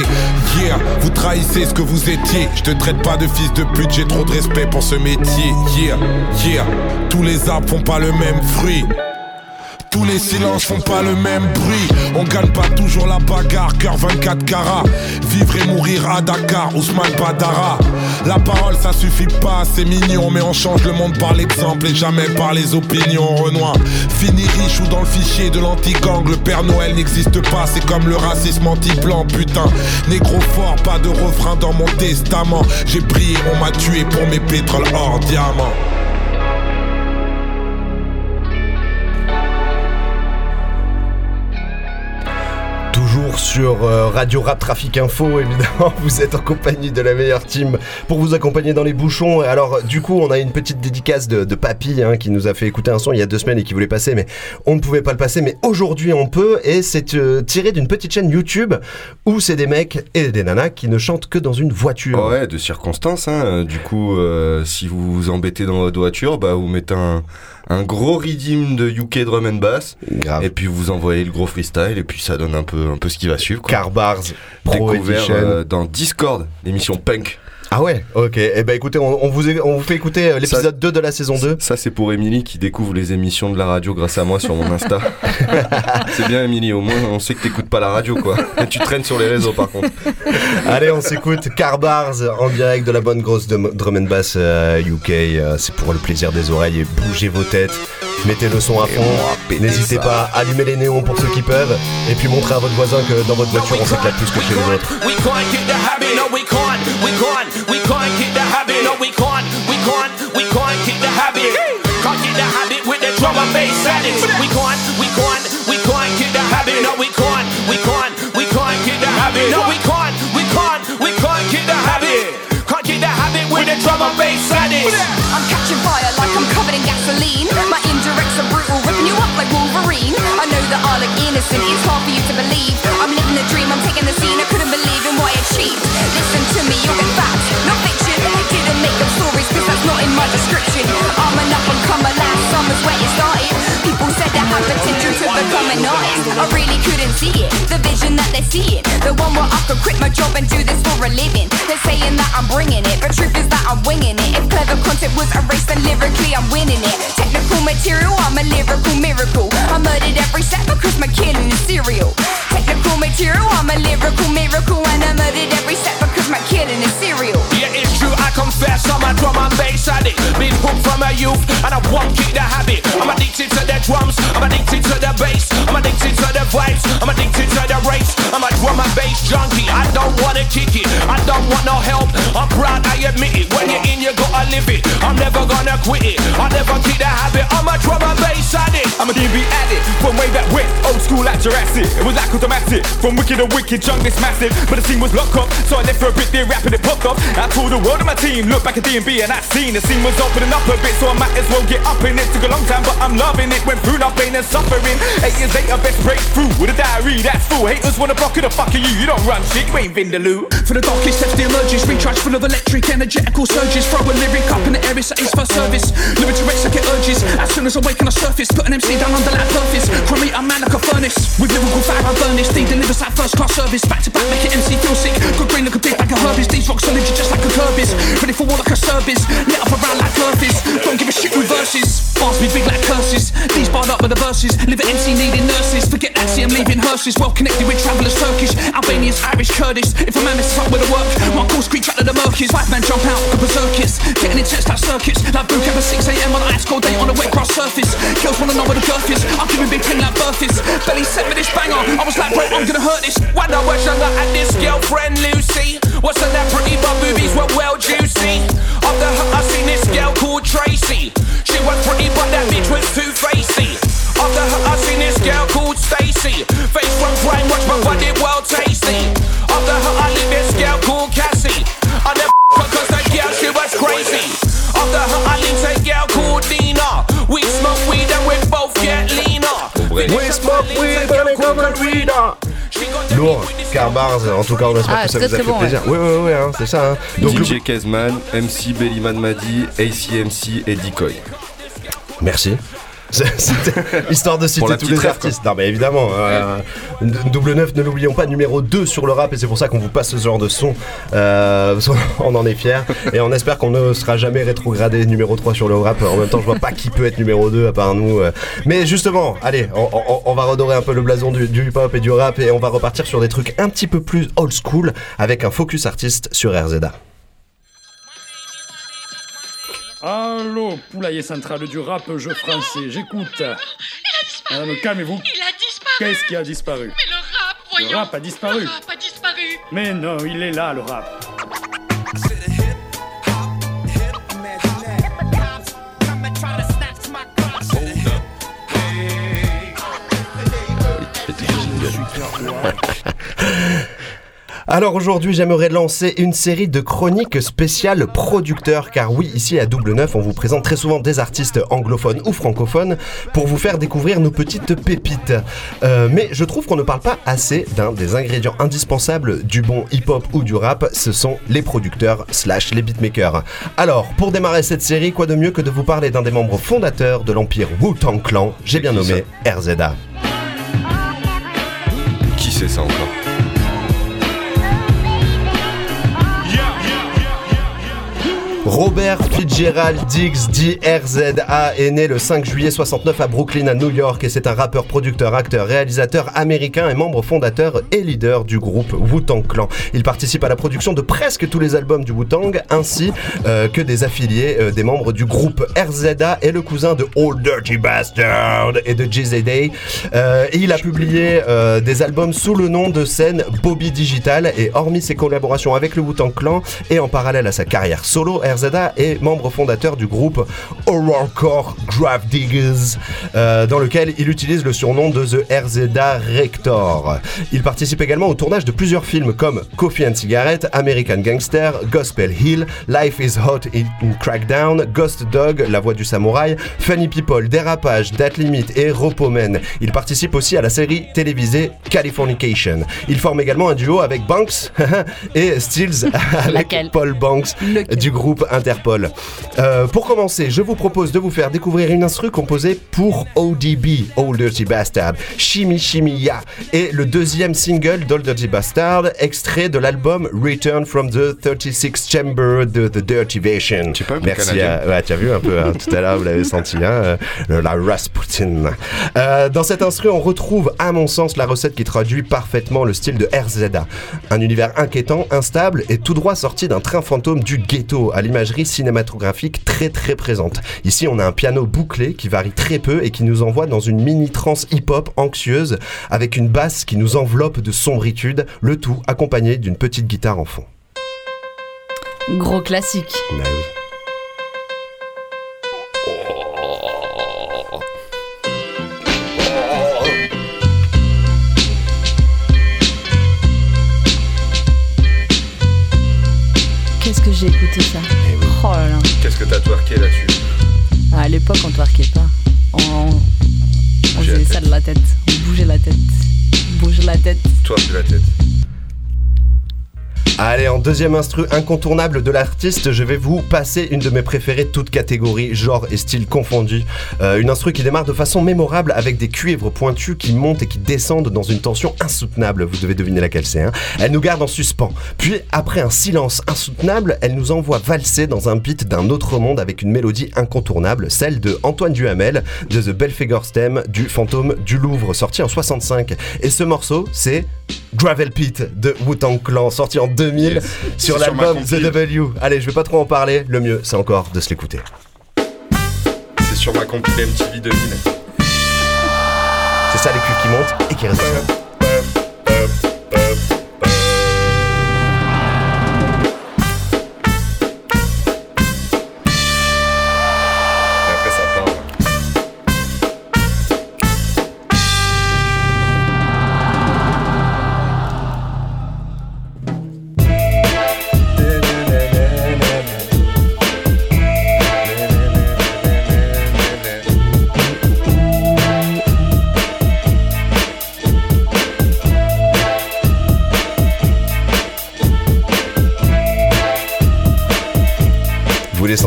Yeah, vous trahissez ce que vous étiez. Je te traite pas de fils de pute, j'ai trop de respect pour ce métier. Yeah, yeah, tous les arbres font pas le même fruit. Tous les silences font pas le même bruit. On gagne pas toujours la bagarre, cœur 24 carats. Vivre et mourir à Dakar, Ousmane Badara. La parole ça suffit pas, c'est mignon, mais on change le monde par l'exemple et jamais par les opinions. Renoir, fini riche ou dans le fichier de l'anti-gang. Le Père Noël n'existe pas, c'est comme le racisme anti-blanc, putain. Négro fort, pas de refrain dans mon testament. J'ai prié, on m'a tué pour mes pétroles hors diamant. Sur euh, Radio Rap Trafic Info, évidemment, vous êtes en compagnie de la meilleure team pour vous accompagner dans les bouchons. Alors, du coup, on a une petite dédicace de, Papy hein, qui nous a fait écouter un son il y a deux semaines et qui voulait passer, mais on ne pouvait pas le passer. Mais aujourd'hui, on peut, et c'est euh, tiré d'une petite chaîne YouTube où c'est des mecs et des nanas qui ne chantent que dans une voiture. Ouais, de circonstances. Hein. Du coup, euh, si vous vous embêtez dans votre voiture, bah, vous mettez un, un gros redeem de UK Drum and Bass. Et puis vous envoyez le gros freestyle et puis ça donne un peu, un peu ce qui va suivre. Quoi. Car Bars Pro Découvert euh, dans Discord, l'émission Punk. Ah ouais, ok. Eh ben écoutez, on, on vous, é- on vous fait écouter euh, l'épisode 2 de la saison 2. Ça, c'est pour Émilie qui découvre les émissions de la radio grâce à moi sur mon Insta. c'est bien, Émilie, au moins on sait que t'écoutes pas la radio, quoi. Et tu traînes sur les réseaux, par contre. Allez, on s'écoute Car Bars en direct de la bonne grosse drum drum and bass euh, UK. euh, c'est pour le plaisir des oreilles et bougez vos têtes. Mettez le son à fond. N'hésitez pas à allumer les néons pour ceux qui peuvent. Et puis montrez à votre voisin que dans votre voiture on s'éclate plus que chez les autres. We can't we can't, kick the habit, no we can't, we can't, we can't kick the habit. Can't kick the habit with the drum and bass addicts. We can't, we can't, we can't kick the habit, no we can't, we can't, we can't kick the habit. No we can't, we can't, we can't kick the habit. Can't kick the habit with the drum and bass addicts. I'm catching fire like I'm covered in gasoline. My indirects are brutal, ripping you up like Wolverine. I know that I look innocent, it's hard for you to believe. I'm living the dream, I'm taking the scene, in achieved. Listen to me, you'll get facts, not fiction. Didn't make up stories, cause that's not in my description. I'm an up and comer last summer's where it started. People said I had potential to become an artist. I really couldn't see it, the vision that they're seeing. The one where I could quit my job and do this for a living. They're saying that I'm bringing it, but truth is that I'm winging it. If clever content was erased, then lyrically I'm winning it. Technical material, I'm a lyrical miracle. I murdered every step because my killing is serial. Technical material, I'm a lyrical miracle, and I murdered every step because my killing is serial. Yeah, it's true, I confess I'm a drum and bass addict. Been hooked from a youth and I won't kick the habit. I'm addicted to the drums, I'm addicted to the bass I'm addicted to the vibes, I'm addicted to the race. I'm a drum and bass junkie, I don't wanna kick it I don't want no help, I'm proud I admit it When you're in you gotta live it, I'm never gonna quit it I never kick the habit, I'm a drum and bass addict. I'm a DB addict from way back when, old school like Jurassic. It was like automatic, from wicked to wicked, junglist massive. But the scene was locked up, so I left for a bit there, rapping it popped up. I told the world of my team, look back at DB and I seen the scene was opening up a bit, so I might as well get up in it. Took a long time, but I'm loving it. Went through enough pain and suffering. Eight years later, best breakthrough with a diary that's full. Haters wanna block it, the fuck you? You don't run shit, you ain't Vindaloo. For the darkest depths, the emerges Recharge full of electric, energetical surges Throw a lyric up in the air, it's ace for service Living to race, I get urges As soon as I wake on the surface Put an MC down under that surface Chromate a man like a furnace With lyrical fire, I burn this delivers that first class service. Back to back, make it MC feel sick. Good brain, look a big like a herbis These rocks solid, just like a curbis Ready for war like a service. Lit up around like Curtis. Don't give a shit with verses. Bars be big like curses. These barred up with the verses. Live at MC needing nurses. Forget that, see I'm leaving hearses. Well connected with travellers Turkish Albanians, Irish, Kurdish. If a man messes up with the work My course creep track to the murkies Five man jump out, go berserkers Getting intense like circuits. Like boot camp at 6am on an ice cold day on the wet grass surface. Girls wanna know where the girth is. I'm giving big pain like birth is. Belly set me this banger. I was like I'm gonna hurt this When I was younger, had this girlfriend Lucy. Wasn't that pretty, but boobies were well juicy. After her, I seen this girl called Tracy. She was pretty, but that bitch was too facey. After her, I seen this girl called Stacy. Face from crime, watch my body well tasty. After her, I lit this girl called Cassie. I never cause that girl, she was crazy. After her, I linked a girl called Dina. Get leaner. Lourd, Car Bars, en tout cas on espère Ah, que ça vous a fait bon, plaisir. Oui, oui, oui, hein, c'est ça. hein. Donc, DJ Kezman, MC Bellyman Madi, ACMC et Decoy. Merci. Histoire de citer tous les quoi. artistes. Non, mais évidemment. euh, double 9, ne l'oublions pas, numéro 2 sur le rap, et c'est pour ça qu'on vous passe ce genre de son. Euh, on en est fiers. Et on espère qu'on ne sera jamais rétrogradé numéro 3 sur le rap. En même temps, je vois pas qui peut être numéro 2 à part nous. euh. Mais justement, allez, on, on- on va redorer un peu le blason du, du hip-hop et du rap, et on va repartir sur des trucs un petit peu plus old school avec un focus artiste sur RZA. Allô, poulailler central du rap, jeu français, j'écoute. Madame, calmez-vous. Il a disparu Qu'est-ce qui a disparu? Mais le rap, voyons Le rap a disparu. Le rap a disparu Mais non, il est là, le rap. Alors aujourd'hui, j'aimerais lancer une série de chroniques spéciales producteurs, car oui, ici à Double Neuf, on vous présente très souvent des artistes anglophones ou francophones pour vous faire découvrir nos petites pépites. Euh, mais je trouve qu'on ne parle pas assez d'un des ingrédients indispensables du bon hip-hop ou du rap, ce sont les producteurs slash les beatmakers. Alors, pour démarrer cette série, quoi de mieux que de vous parler d'un des membres fondateurs de l'empire Wu-Tang Clan, j'ai bien nommé RZA. Qui c'est ça encore? Robert Fitzgerald Diggs dit RZA est né le 5 juillet 69 à Brooklyn à New York et c'est un rappeur, producteur, acteur, réalisateur américain et membre fondateur et leader du groupe Wu-Tang Clan. Il participe à la production de presque tous les albums du Wu-Tang ainsi euh, que des affiliés euh, des membres du groupe RZA est le cousin de Old Dirty Bastard et de Jay Day Euh, et il a publié des albums sous le nom de scène Bobby Digital et hormis ses collaborations avec le Wu-Tang Clan et en parallèle à sa carrière solo, RZA est membre fondateur du groupe Horrorcore Grave Diggers, euh, dans lequel il utilise le surnom de The RZA Rector. Il participe également au tournage de plusieurs films comme Coffee and Cigarette, American Gangster, Gospel Hill, Life is Hot in Crackdown, Ghost Dog, La Voix du Samouraï, Funny People, Dérapage, That Limit et Ropomen. Il participe aussi à la série télévisée Californication. Il forme également un duo avec Banks et Stills avec Paul Banks du groupe Interpol. Euh, pour commencer, je vous propose de vous faire découvrir une instru composée pour ODB, Old Dirty Bastard, Shimmy Shimmy Ya, et le deuxième single d'Old Dirty Bastard, extrait de l'album Return from the 36th Chamber de The Dirty Version. un peu Merci à, ouais, tu as vu un peu hein, tout à l'heure, vous l'avez senti, hein, euh, la Rasputin. Euh, dans cet instru, on retrouve, à mon sens, la recette qui traduit parfaitement le style de RZA. Un univers inquiétant, instable et tout droit sorti d'un train fantôme du ghetto, à l'imagerie cinématographique très très présente. Ici, on a un piano bouclé qui varie très peu et qui nous envoie dans une mini trance hip-hop anxieuse avec une basse qui nous enveloppe de sombritude, le tout accompagné d'une petite guitare en fond. Gros classique. Bah oui. L'époque, on twerkait pas. On, on faisait ça de la tête. On bougeait la tête. On bouge la tête. Toi, de la tête. Allez, en deuxième instru incontournable de l'artiste, je vais vous passer une de mes préférées, toutes catégories, genre et style confondus. Euh, une instru qui démarre de façon mémorable avec des cuivres pointus qui montent et qui descendent dans une tension insoutenable. Vous devez deviner laquelle c'est. Hein. Elle nous garde en suspens. Puis, après un silence insoutenable, elle nous envoie valser dans un beat d'un autre monde avec une mélodie incontournable, celle de Antoine Duhamel de The Belphegor Stem du Fantôme du Louvre, sorti en 65. Et ce morceau, c'est Gravel Pit de Wu-Tang Clan, sorti en 2000 Yes. sur l'album The. W. Allez, je vais pas trop en parler, le mieux c'est encore de se l'écouter. C'est sur ma compil MTV 2000. C'est ça les cuivres qui montent et qui restent.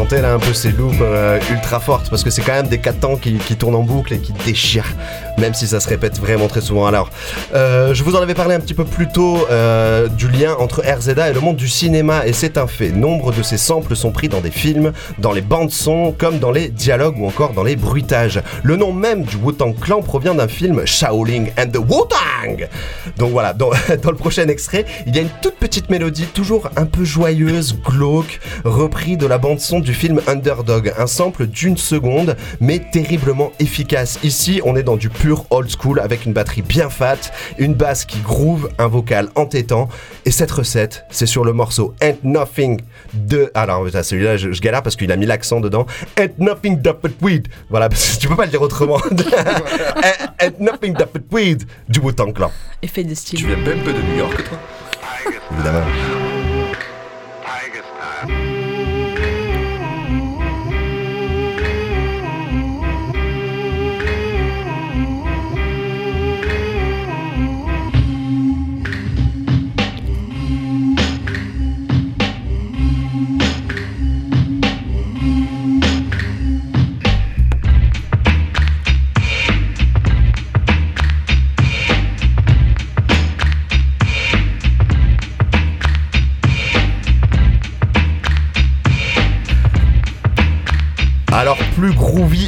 Sentez là un peu ces loops euh, ultra fortes parce que c'est quand même des 4 temps qui, qui tournent en boucle et qui déchirent, même si ça se répète vraiment très souvent. Alors, euh, je vous en avais parlé un petit peu plus tôt euh, du lien entre RZA et le monde du cinéma et c'est un fait. Nombre de ces samples sont pris dans des films, dans les bandes son, comme dans les dialogues ou encore dans les bruitages. Le nom même du Wu-Tang Clan provient d'un film Shaolin and the Wu-Tang. Donc voilà, dans, dans le prochain extrait, il y a une toute petite mélodie, toujours un peu joyeuse, glauque, repris de la bande son du film Underdog, un sample d'une seconde, mais terriblement efficace. Ici, on est dans du pur old school avec une batterie bien fat, une basse qui groove, un vocal entêtant, et cette recette, c'est sur le morceau Ain't Nothing de... Alors, putain, celui-là, je, je galère parce qu'il a mis l'accent dedans. Ain't Nothing but Weed. Voilà, parce que tu peux pas le dire autrement. Ain't Nothing but Weed du Wu-Tang Clan. Effet de style. Tu viens même peu de New York, toi? Évidemment.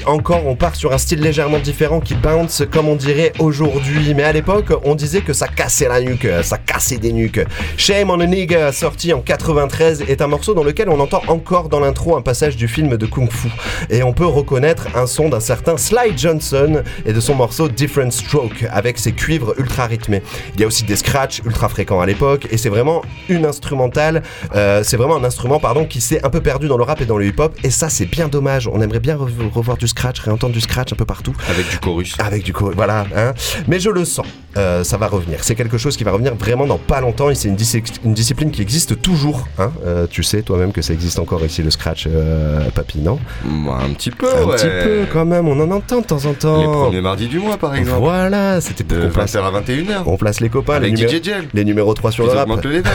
Encore, on part sur un style légèrement différent qui bounce comme on dirait aujourd'hui. Mais à l'époque, on disait que ça cassait la nuque, ça cassait des nuques. Shame on a Nigga, sorti en 93, est un morceau dans lequel on entend encore dans l'intro un passage du film de Kung Fu. Et on peut reconnaître un son d'un certain Sly Johnson et de son morceau Different Stroke avec ses cuivres ultra rythmés. Il y a aussi des scratchs ultra fréquents à l'époque et c'est vraiment une instrumentale, euh, c'est vraiment un instrument pardon qui s'est un peu perdu dans le rap et dans le hip-hop et ça c'est bien dommage. On aimerait bien rev- revoir du scratch, réentendre du scratch un peu partout. Avec du chorus. Avec du chorus, voilà. Hein. Mais je le sens, euh, ça va revenir. C'est quelque chose qui va revenir vraiment dans pas longtemps et c'est une, dis- une discipline qui existe toujours. Hein. Euh, tu sais toi-même que ça existe encore ici le scratch, euh, papy, non? Un petit peu, Un ouais. petit peu quand même, on en entend de temps en temps. Les premiers mardis du mois, par exemple. Voilà, c'était pour De qu'on place, 20h à 21h. on place les copains, Avec les, numé- DJ les numéros 3 sur Ils le rap. le.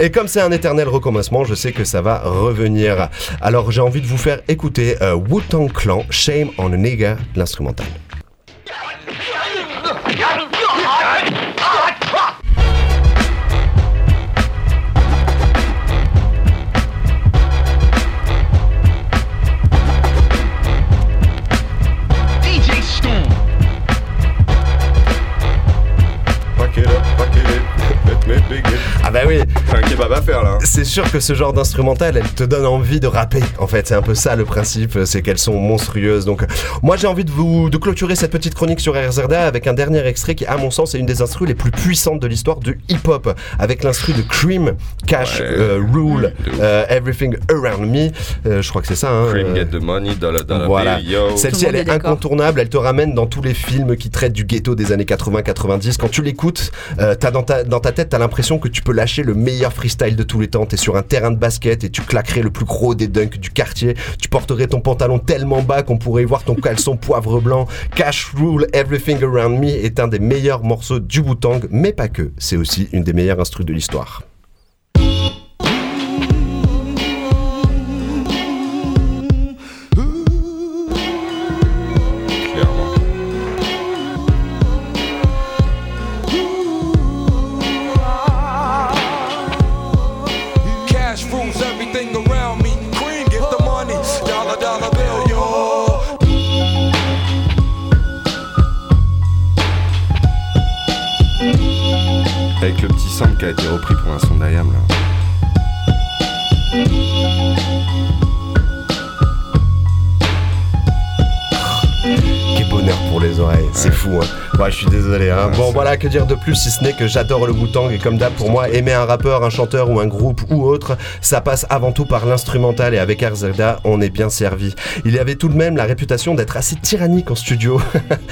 Et comme c'est un éternel recommencement, je sais que ça va revenir. Alors j'ai envie de vous faire écouter euh, Wu-Tang Clan, Shame on a Nigga, l'instrumental. Hein. C'est sûr que ce genre d'instrumental, elle te donne envie de rapper. En fait, c'est un peu ça le principe, c'est qu'elles sont monstrueuses. Donc, moi, j'ai envie de vous de clôturer cette petite chronique sur RZA avec un dernier extrait qui, à mon sens, est une des instrus les plus puissantes de l'histoire du hip-hop, avec l'instru de Cream, Cash, Ouais. euh, Rule, euh, Everything Around Me. Euh, je crois que c'est ça. Hein, Cream, euh, get the money, dollar, dollar Voilà. Celle-ci, elle est incontournable. Elle te ramène dans tous les films qui traitent du ghetto des années 80-90. Quand tu l'écoutes, euh, t'as dans ta, dans ta tête, t'as l'impression que tu peux lâcher le meilleur freestyle de tous les T'es sur un terrain de basket et tu claquerais le plus gros des dunks du quartier. Tu porterais ton pantalon tellement bas qu'on pourrait y voir ton caleçon poivre blanc. Cash Rule, Everything Around Me est un des meilleurs morceaux du Wu-Tang, mais pas que. C'est aussi une des meilleures instrus de l'histoire. Avec le petit sample qui a été repris pour un son d'Ayam là. Quel bonheur pour les oreilles, c'est fou hein. Ouais, je suis désolé hein. Bon voilà, que dire de plus si ce n'est que j'adore le Wu-Tang et comme d'hab pour moi, aimer un rappeur, un chanteur ou un groupe ou autre, ça passe avant tout par l'instrumental et avec RZA, on est bien servi. Il y avait tout de même la réputation d'être assez tyrannique en studio.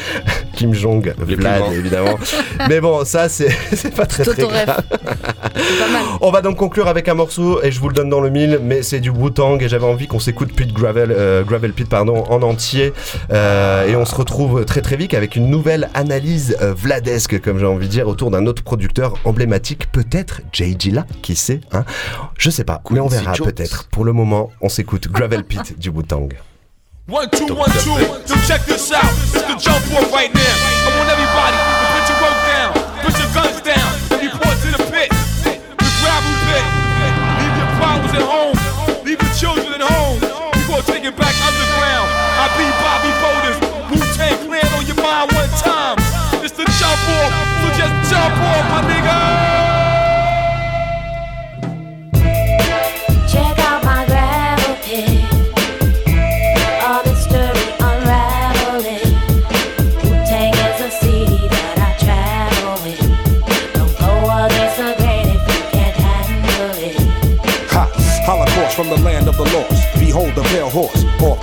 Kim Jong, Les Vlad évidemment. Mais bon, ça c'est pas très très grave. pas mal. On va donc conclure avec un morceau et je vous le donne dans le mille, mais c'est du Wu-Tang et j'avais envie qu'on s'écoute Pete Gravel, euh, Gravel Pete pardon, en entier Euh, et on se retrouve très très vite avec une nouvelle analyse euh, vladesque comme j'ai envie de dire autour d'un autre producteur emblématique, peut-être Jay Dilla, qui sait, hein Je sais pas, mais on verra peut-être. Pour le moment, on s'écoute Gravel Pete du Wu-Tang. One, two, one, two. So check this out. It's the jump off right now. I want everybody to put your work down, put your guns down, and report to the pit. The gravel pit. Leave your problems at home. Leave your children at home. We gonna take it back underground. I be Bobby Boulders. From the land of the lost. Behold the pale horse, off.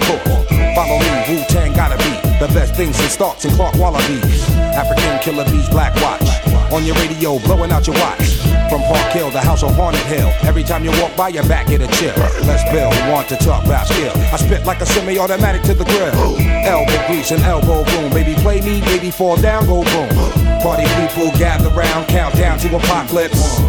Follow me, Wu Tang gotta be the best thing since Starks and Clark Wallabies. African killer bees, black watch. On your radio, blowing out your watch. From Park Hill, the house on Haunted Hill. Every time you walk by, your back get a chill. Let's build, want to talk about skill. I spit like a semi-automatic to the grill. Elbow grease and elbow boom. Baby, play me, baby, fall down, go boom. Party people gather round, count down to apocalypse.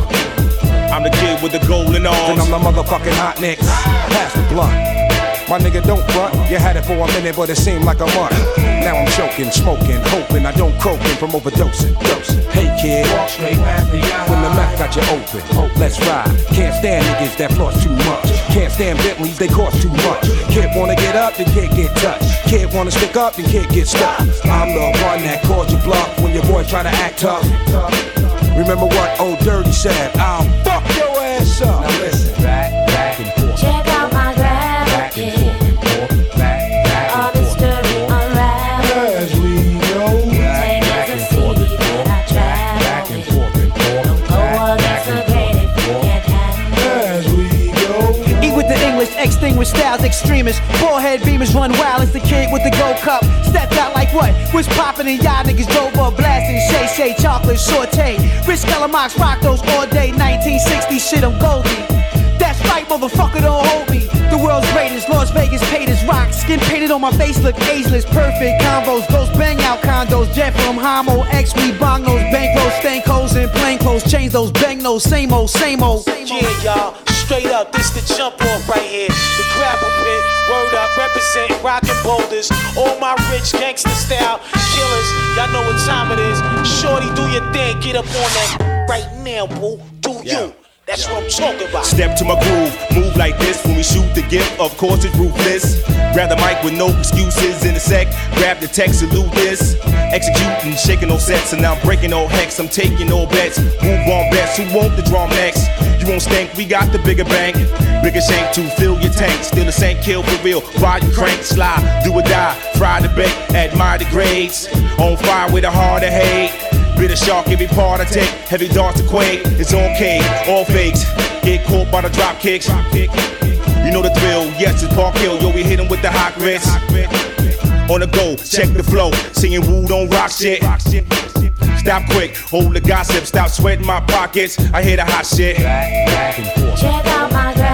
I'm the kid with the golden arms. Then I'm the motherfucking hot nicks. Pass the blunt. My nigga, don't front. You had it for a minute, but it seemed like a month. Now I'm choking, smoking, hoping I don't croaking from overdosing. Dosing. Hey kid. When the mouth got you open, let's ride. Can't stand niggas that floss too much. Can't stand Bentleys, they cost too much. Kid wanna get up, then can't get touched. Kid wanna stick up, then can't get stuck. I'm the one that called you bluff when your boy try to act tough. Remember what old Dirty said? I'll fuck your ass up. Now listen, extinguish styles, extremists. Forehead beamers run wild as the kid with the gold cup. Stepped out like what? Was popping and y'all niggas drove up blasting. Shay Shay, chocolate, saute. Rich Kellamox rock those all day. 1960 shit, I'm Goldie. That's right, motherfucker, don't hold me. The world's greatest, Las Vegas paid as rock. Skin painted on my face, look ageless. Perfect combos, those bang out condos. Jet from Homo, X, we bong those bankrolls, stank hoes, and plain clothes. Change those bang those, same old, same old. Yeah, y'all, straight up, this the jump off right here. The gravel pit, word up, represent rockin' boulders. All my rich gangster style killers, y'all know what time it is. Shorty, do your thing, get up on that right now, boo. Do you? That's what I'm talking about. Step to my groove, move like this when we shoot the gift. Of course, it's ruthless. Grab the mic with no excuses in a sec. Grab the text, salute this. Executing, shaking no sets, and now I'm breaking no hex. I'm taking no bets. Move on best. Who want the drum next? You won't stink, we got the bigger bank. Bigger shank to fill your tank. Still the same kill for real. While you crank, slide, do or die. Fry the bait, admire the grades. On fire with a heart of hate. Bitter shark, every part I take. Heavy darts to quake. It's K, all fakes. Get caught by the drop kicks. You know the drill, yes, it's Park Hill. Yo, we hit 'em with the hot grits. On the go, check the flow. Singing woo, don't rock shit. Stop quick, hold the gossip, stop sweating my pockets. I hear the hot shit. Check out my.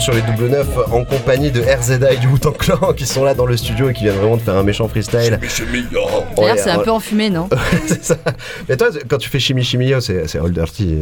Toujours sur les double neuf en compagnie de RZA et du Wu-Tang Clan qui sont là dans le studio et qui viennent vraiment de faire un méchant freestyle. D'ailleurs, Ouais, c'est un peu enfumé, non c'est ça. Mais toi, quand tu fais Chimie Chimie, c'est c'est Old Dirty.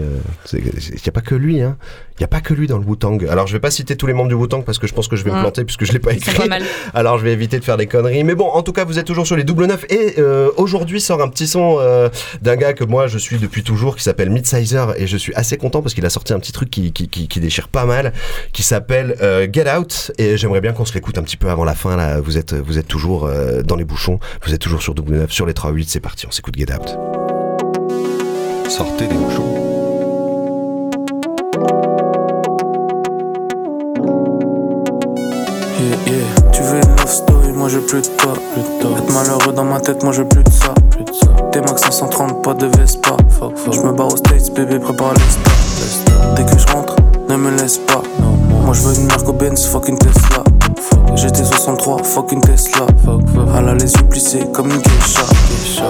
Il n'y a pas que lui, hein. Il n'y a pas que lui dans le Wu-Tang. Alors, je vais pas citer tous les membres du Wu-Tang parce que je pense que je vais me planter puisque je l'ai pas écrit. pas mal. Alors, je vais éviter de faire des conneries. Mais bon, en tout cas, vous êtes toujours sur les double neuf. Et euh, aujourd'hui sort un petit son euh, d'un gars que moi, je suis depuis toujours qui s'appelle Midsizer. Et je suis assez content parce qu'il a sorti un petit truc qui, qui, qui, qui déchire pas mal, qui s'appelle euh, Get Out. Et j'aimerais bien qu'on se l'écoute un petit peu avant la fin. Là, vous êtes, vous êtes toujours euh, dans les bouchons. Vous êtes toujours sur double neuf, sur les 3-8. C'est parti, on s'écoute Get Out. Sortez des bouchons. Yeah, yeah. Tu veux une love story, moi j'ai plus de toi. Être malheureux dans ma tête, moi j'ai plus de ça. T'es max 530, pas de Vespa. Je me barre aux States, bébé, prépare les stars. Dès que je rentre, ne me laisse pas. Moi je veux une Merco Benz, fucking Tesla. J'étais 63, fucking Tesla. Elle a les yeux plissés comme une geisha.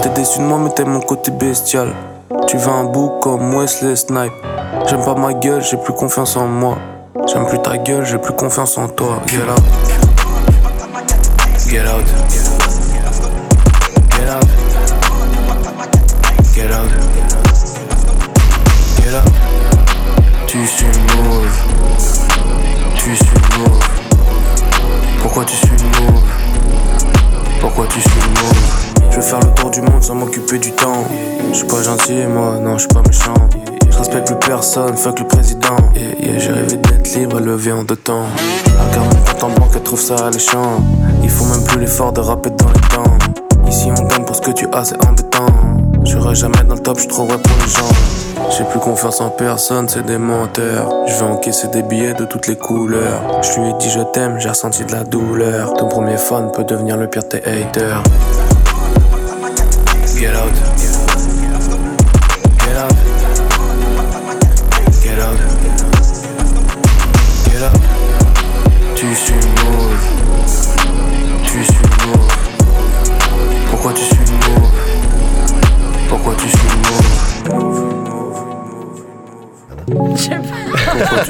T'es déçu de moi, mais t'aimes mon côté bestial. Tu veux un bouc comme Wesley Snipe. J'aime pas ma gueule, j'ai plus confiance en moi. J'aime plus ta gueule, j'ai plus confiance en toi. Get out. Get out. Pourquoi tu suis mauve Pourquoi tu suis mauve Je vais faire le tour du monde sans m'occuper du temps. Je suis pas gentil, moi, non, je suis pas méchant. Je respecte plus personne, fuck le président. Yeah, yeah, j'ai rêvé d'être libre et levé en deux temps. Regarde mon compte en banque, trouve ça alléchant. Il faut même plus l'effort de rapper dans les temps. Ici on gagne pour ce que tu as, c'est embêtant. J'irai jamais dans le top, je trop vrai pour les gens. J'ai plus confiance en personne, c'est des menteurs. Je vais encaisser des billets de toutes les couleurs. Je lui ai dit je t'aime, j'ai ressenti de la douleur. Ton premier fan peut devenir le pire de tes. Get out.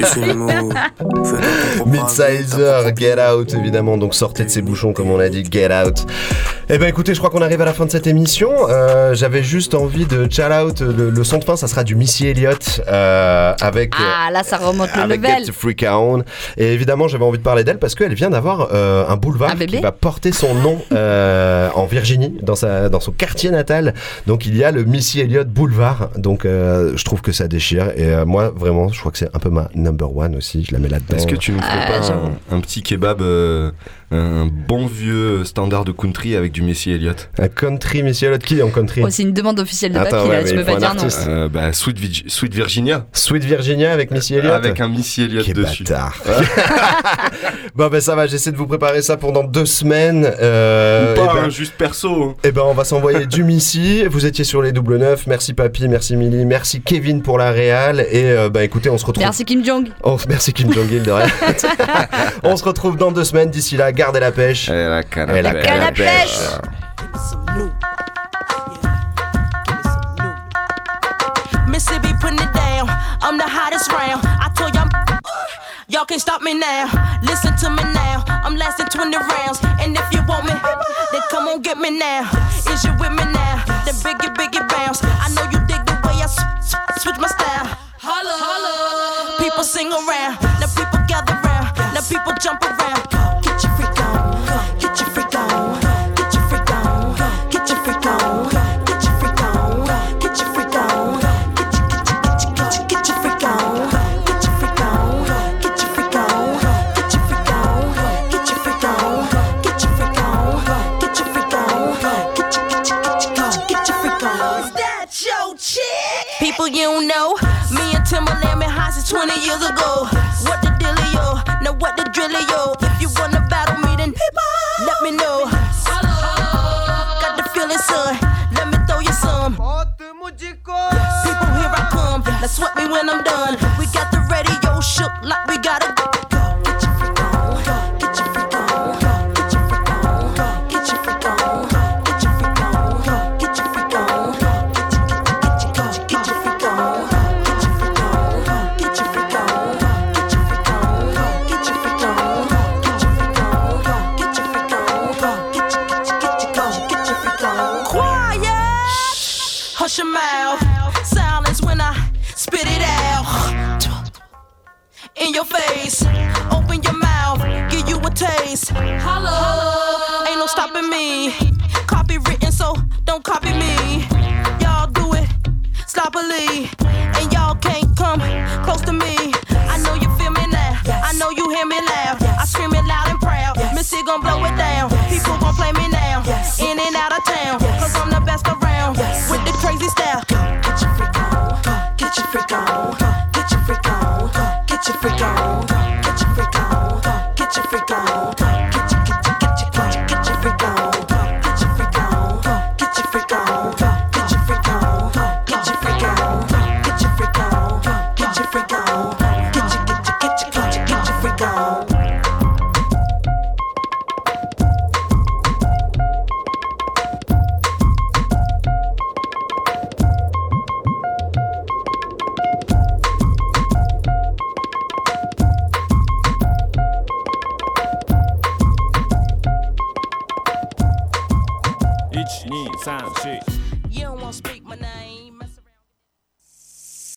Midsizer, Get Out, évidemment. Donc sortez de ces bouchons, comme on a dit, Get Out. Eh ben écoutez, je crois qu'on arrive à la fin de cette émission. Euh, J'avais juste envie de shout out. Le, le son de fin, ça sera du Missy Elliott euh, avec. euh, Ah, là, ça remonte le avec level. Get the Freak On. Et évidemment, j'avais envie de parler d'elle parce qu'elle vient d'avoir euh, un boulevard Un bébé qui va porter son nom euh, en Virginie, dans, sa, dans son quartier natal. Donc il y a le Missy Elliott Boulevard. Donc euh, je trouve que ça déchire. Et euh, moi, vraiment, je crois que c'est un peu ma number one aussi. Je la mets là-dedans. Est-ce que tu nous ferais pas un, un petit kebab, euh, un bon vieux standard de country avec du Messi Elliott Un country Missy Elliott qui est en country Oh, c'est une demande officielle de Attends, papier, ouais, là, tu peux pas dire non. Euh, bah, Sweet, Vig- Sweet Virginia. Sweet Virginia avec Missy Elliott Avec un Missy Elliott Quel dessus. bâtard. Bon ben ça va, j'essaie de vous préparer ça pour dans deux semaines. Euh, Ou pas, eh ben, hein, juste perso. hein. Eh ben on va s'envoyer du Missy. Vous étiez sur les double neuf. Merci Papy, merci Milly, merci Kevin pour la réal. Et euh, bah écoutez, on se retrouve. Merci Kim Jong. Oh, merci Kim Jong-il de rien. on se retrouve dans deux semaines. D'ici là, gardez la pêche. Et la canne à Et la pêche. canne à pêche. Mississippi putting it down. I'm the hottest round. I told y'all, y'all can't stop me now. Listen to me now. I'm lasting 20 rounds. And if you want me, then come on get me now. Is you with me now? Then biggie, biggie bounce. I know you dig the way I s- s- switch my style. Holla, holla. People sing around. Now people gather round. Now people jump around. 20 years ago. What the dealio? Now what the drillio? I'm done. We got the radio shook like we gotta go.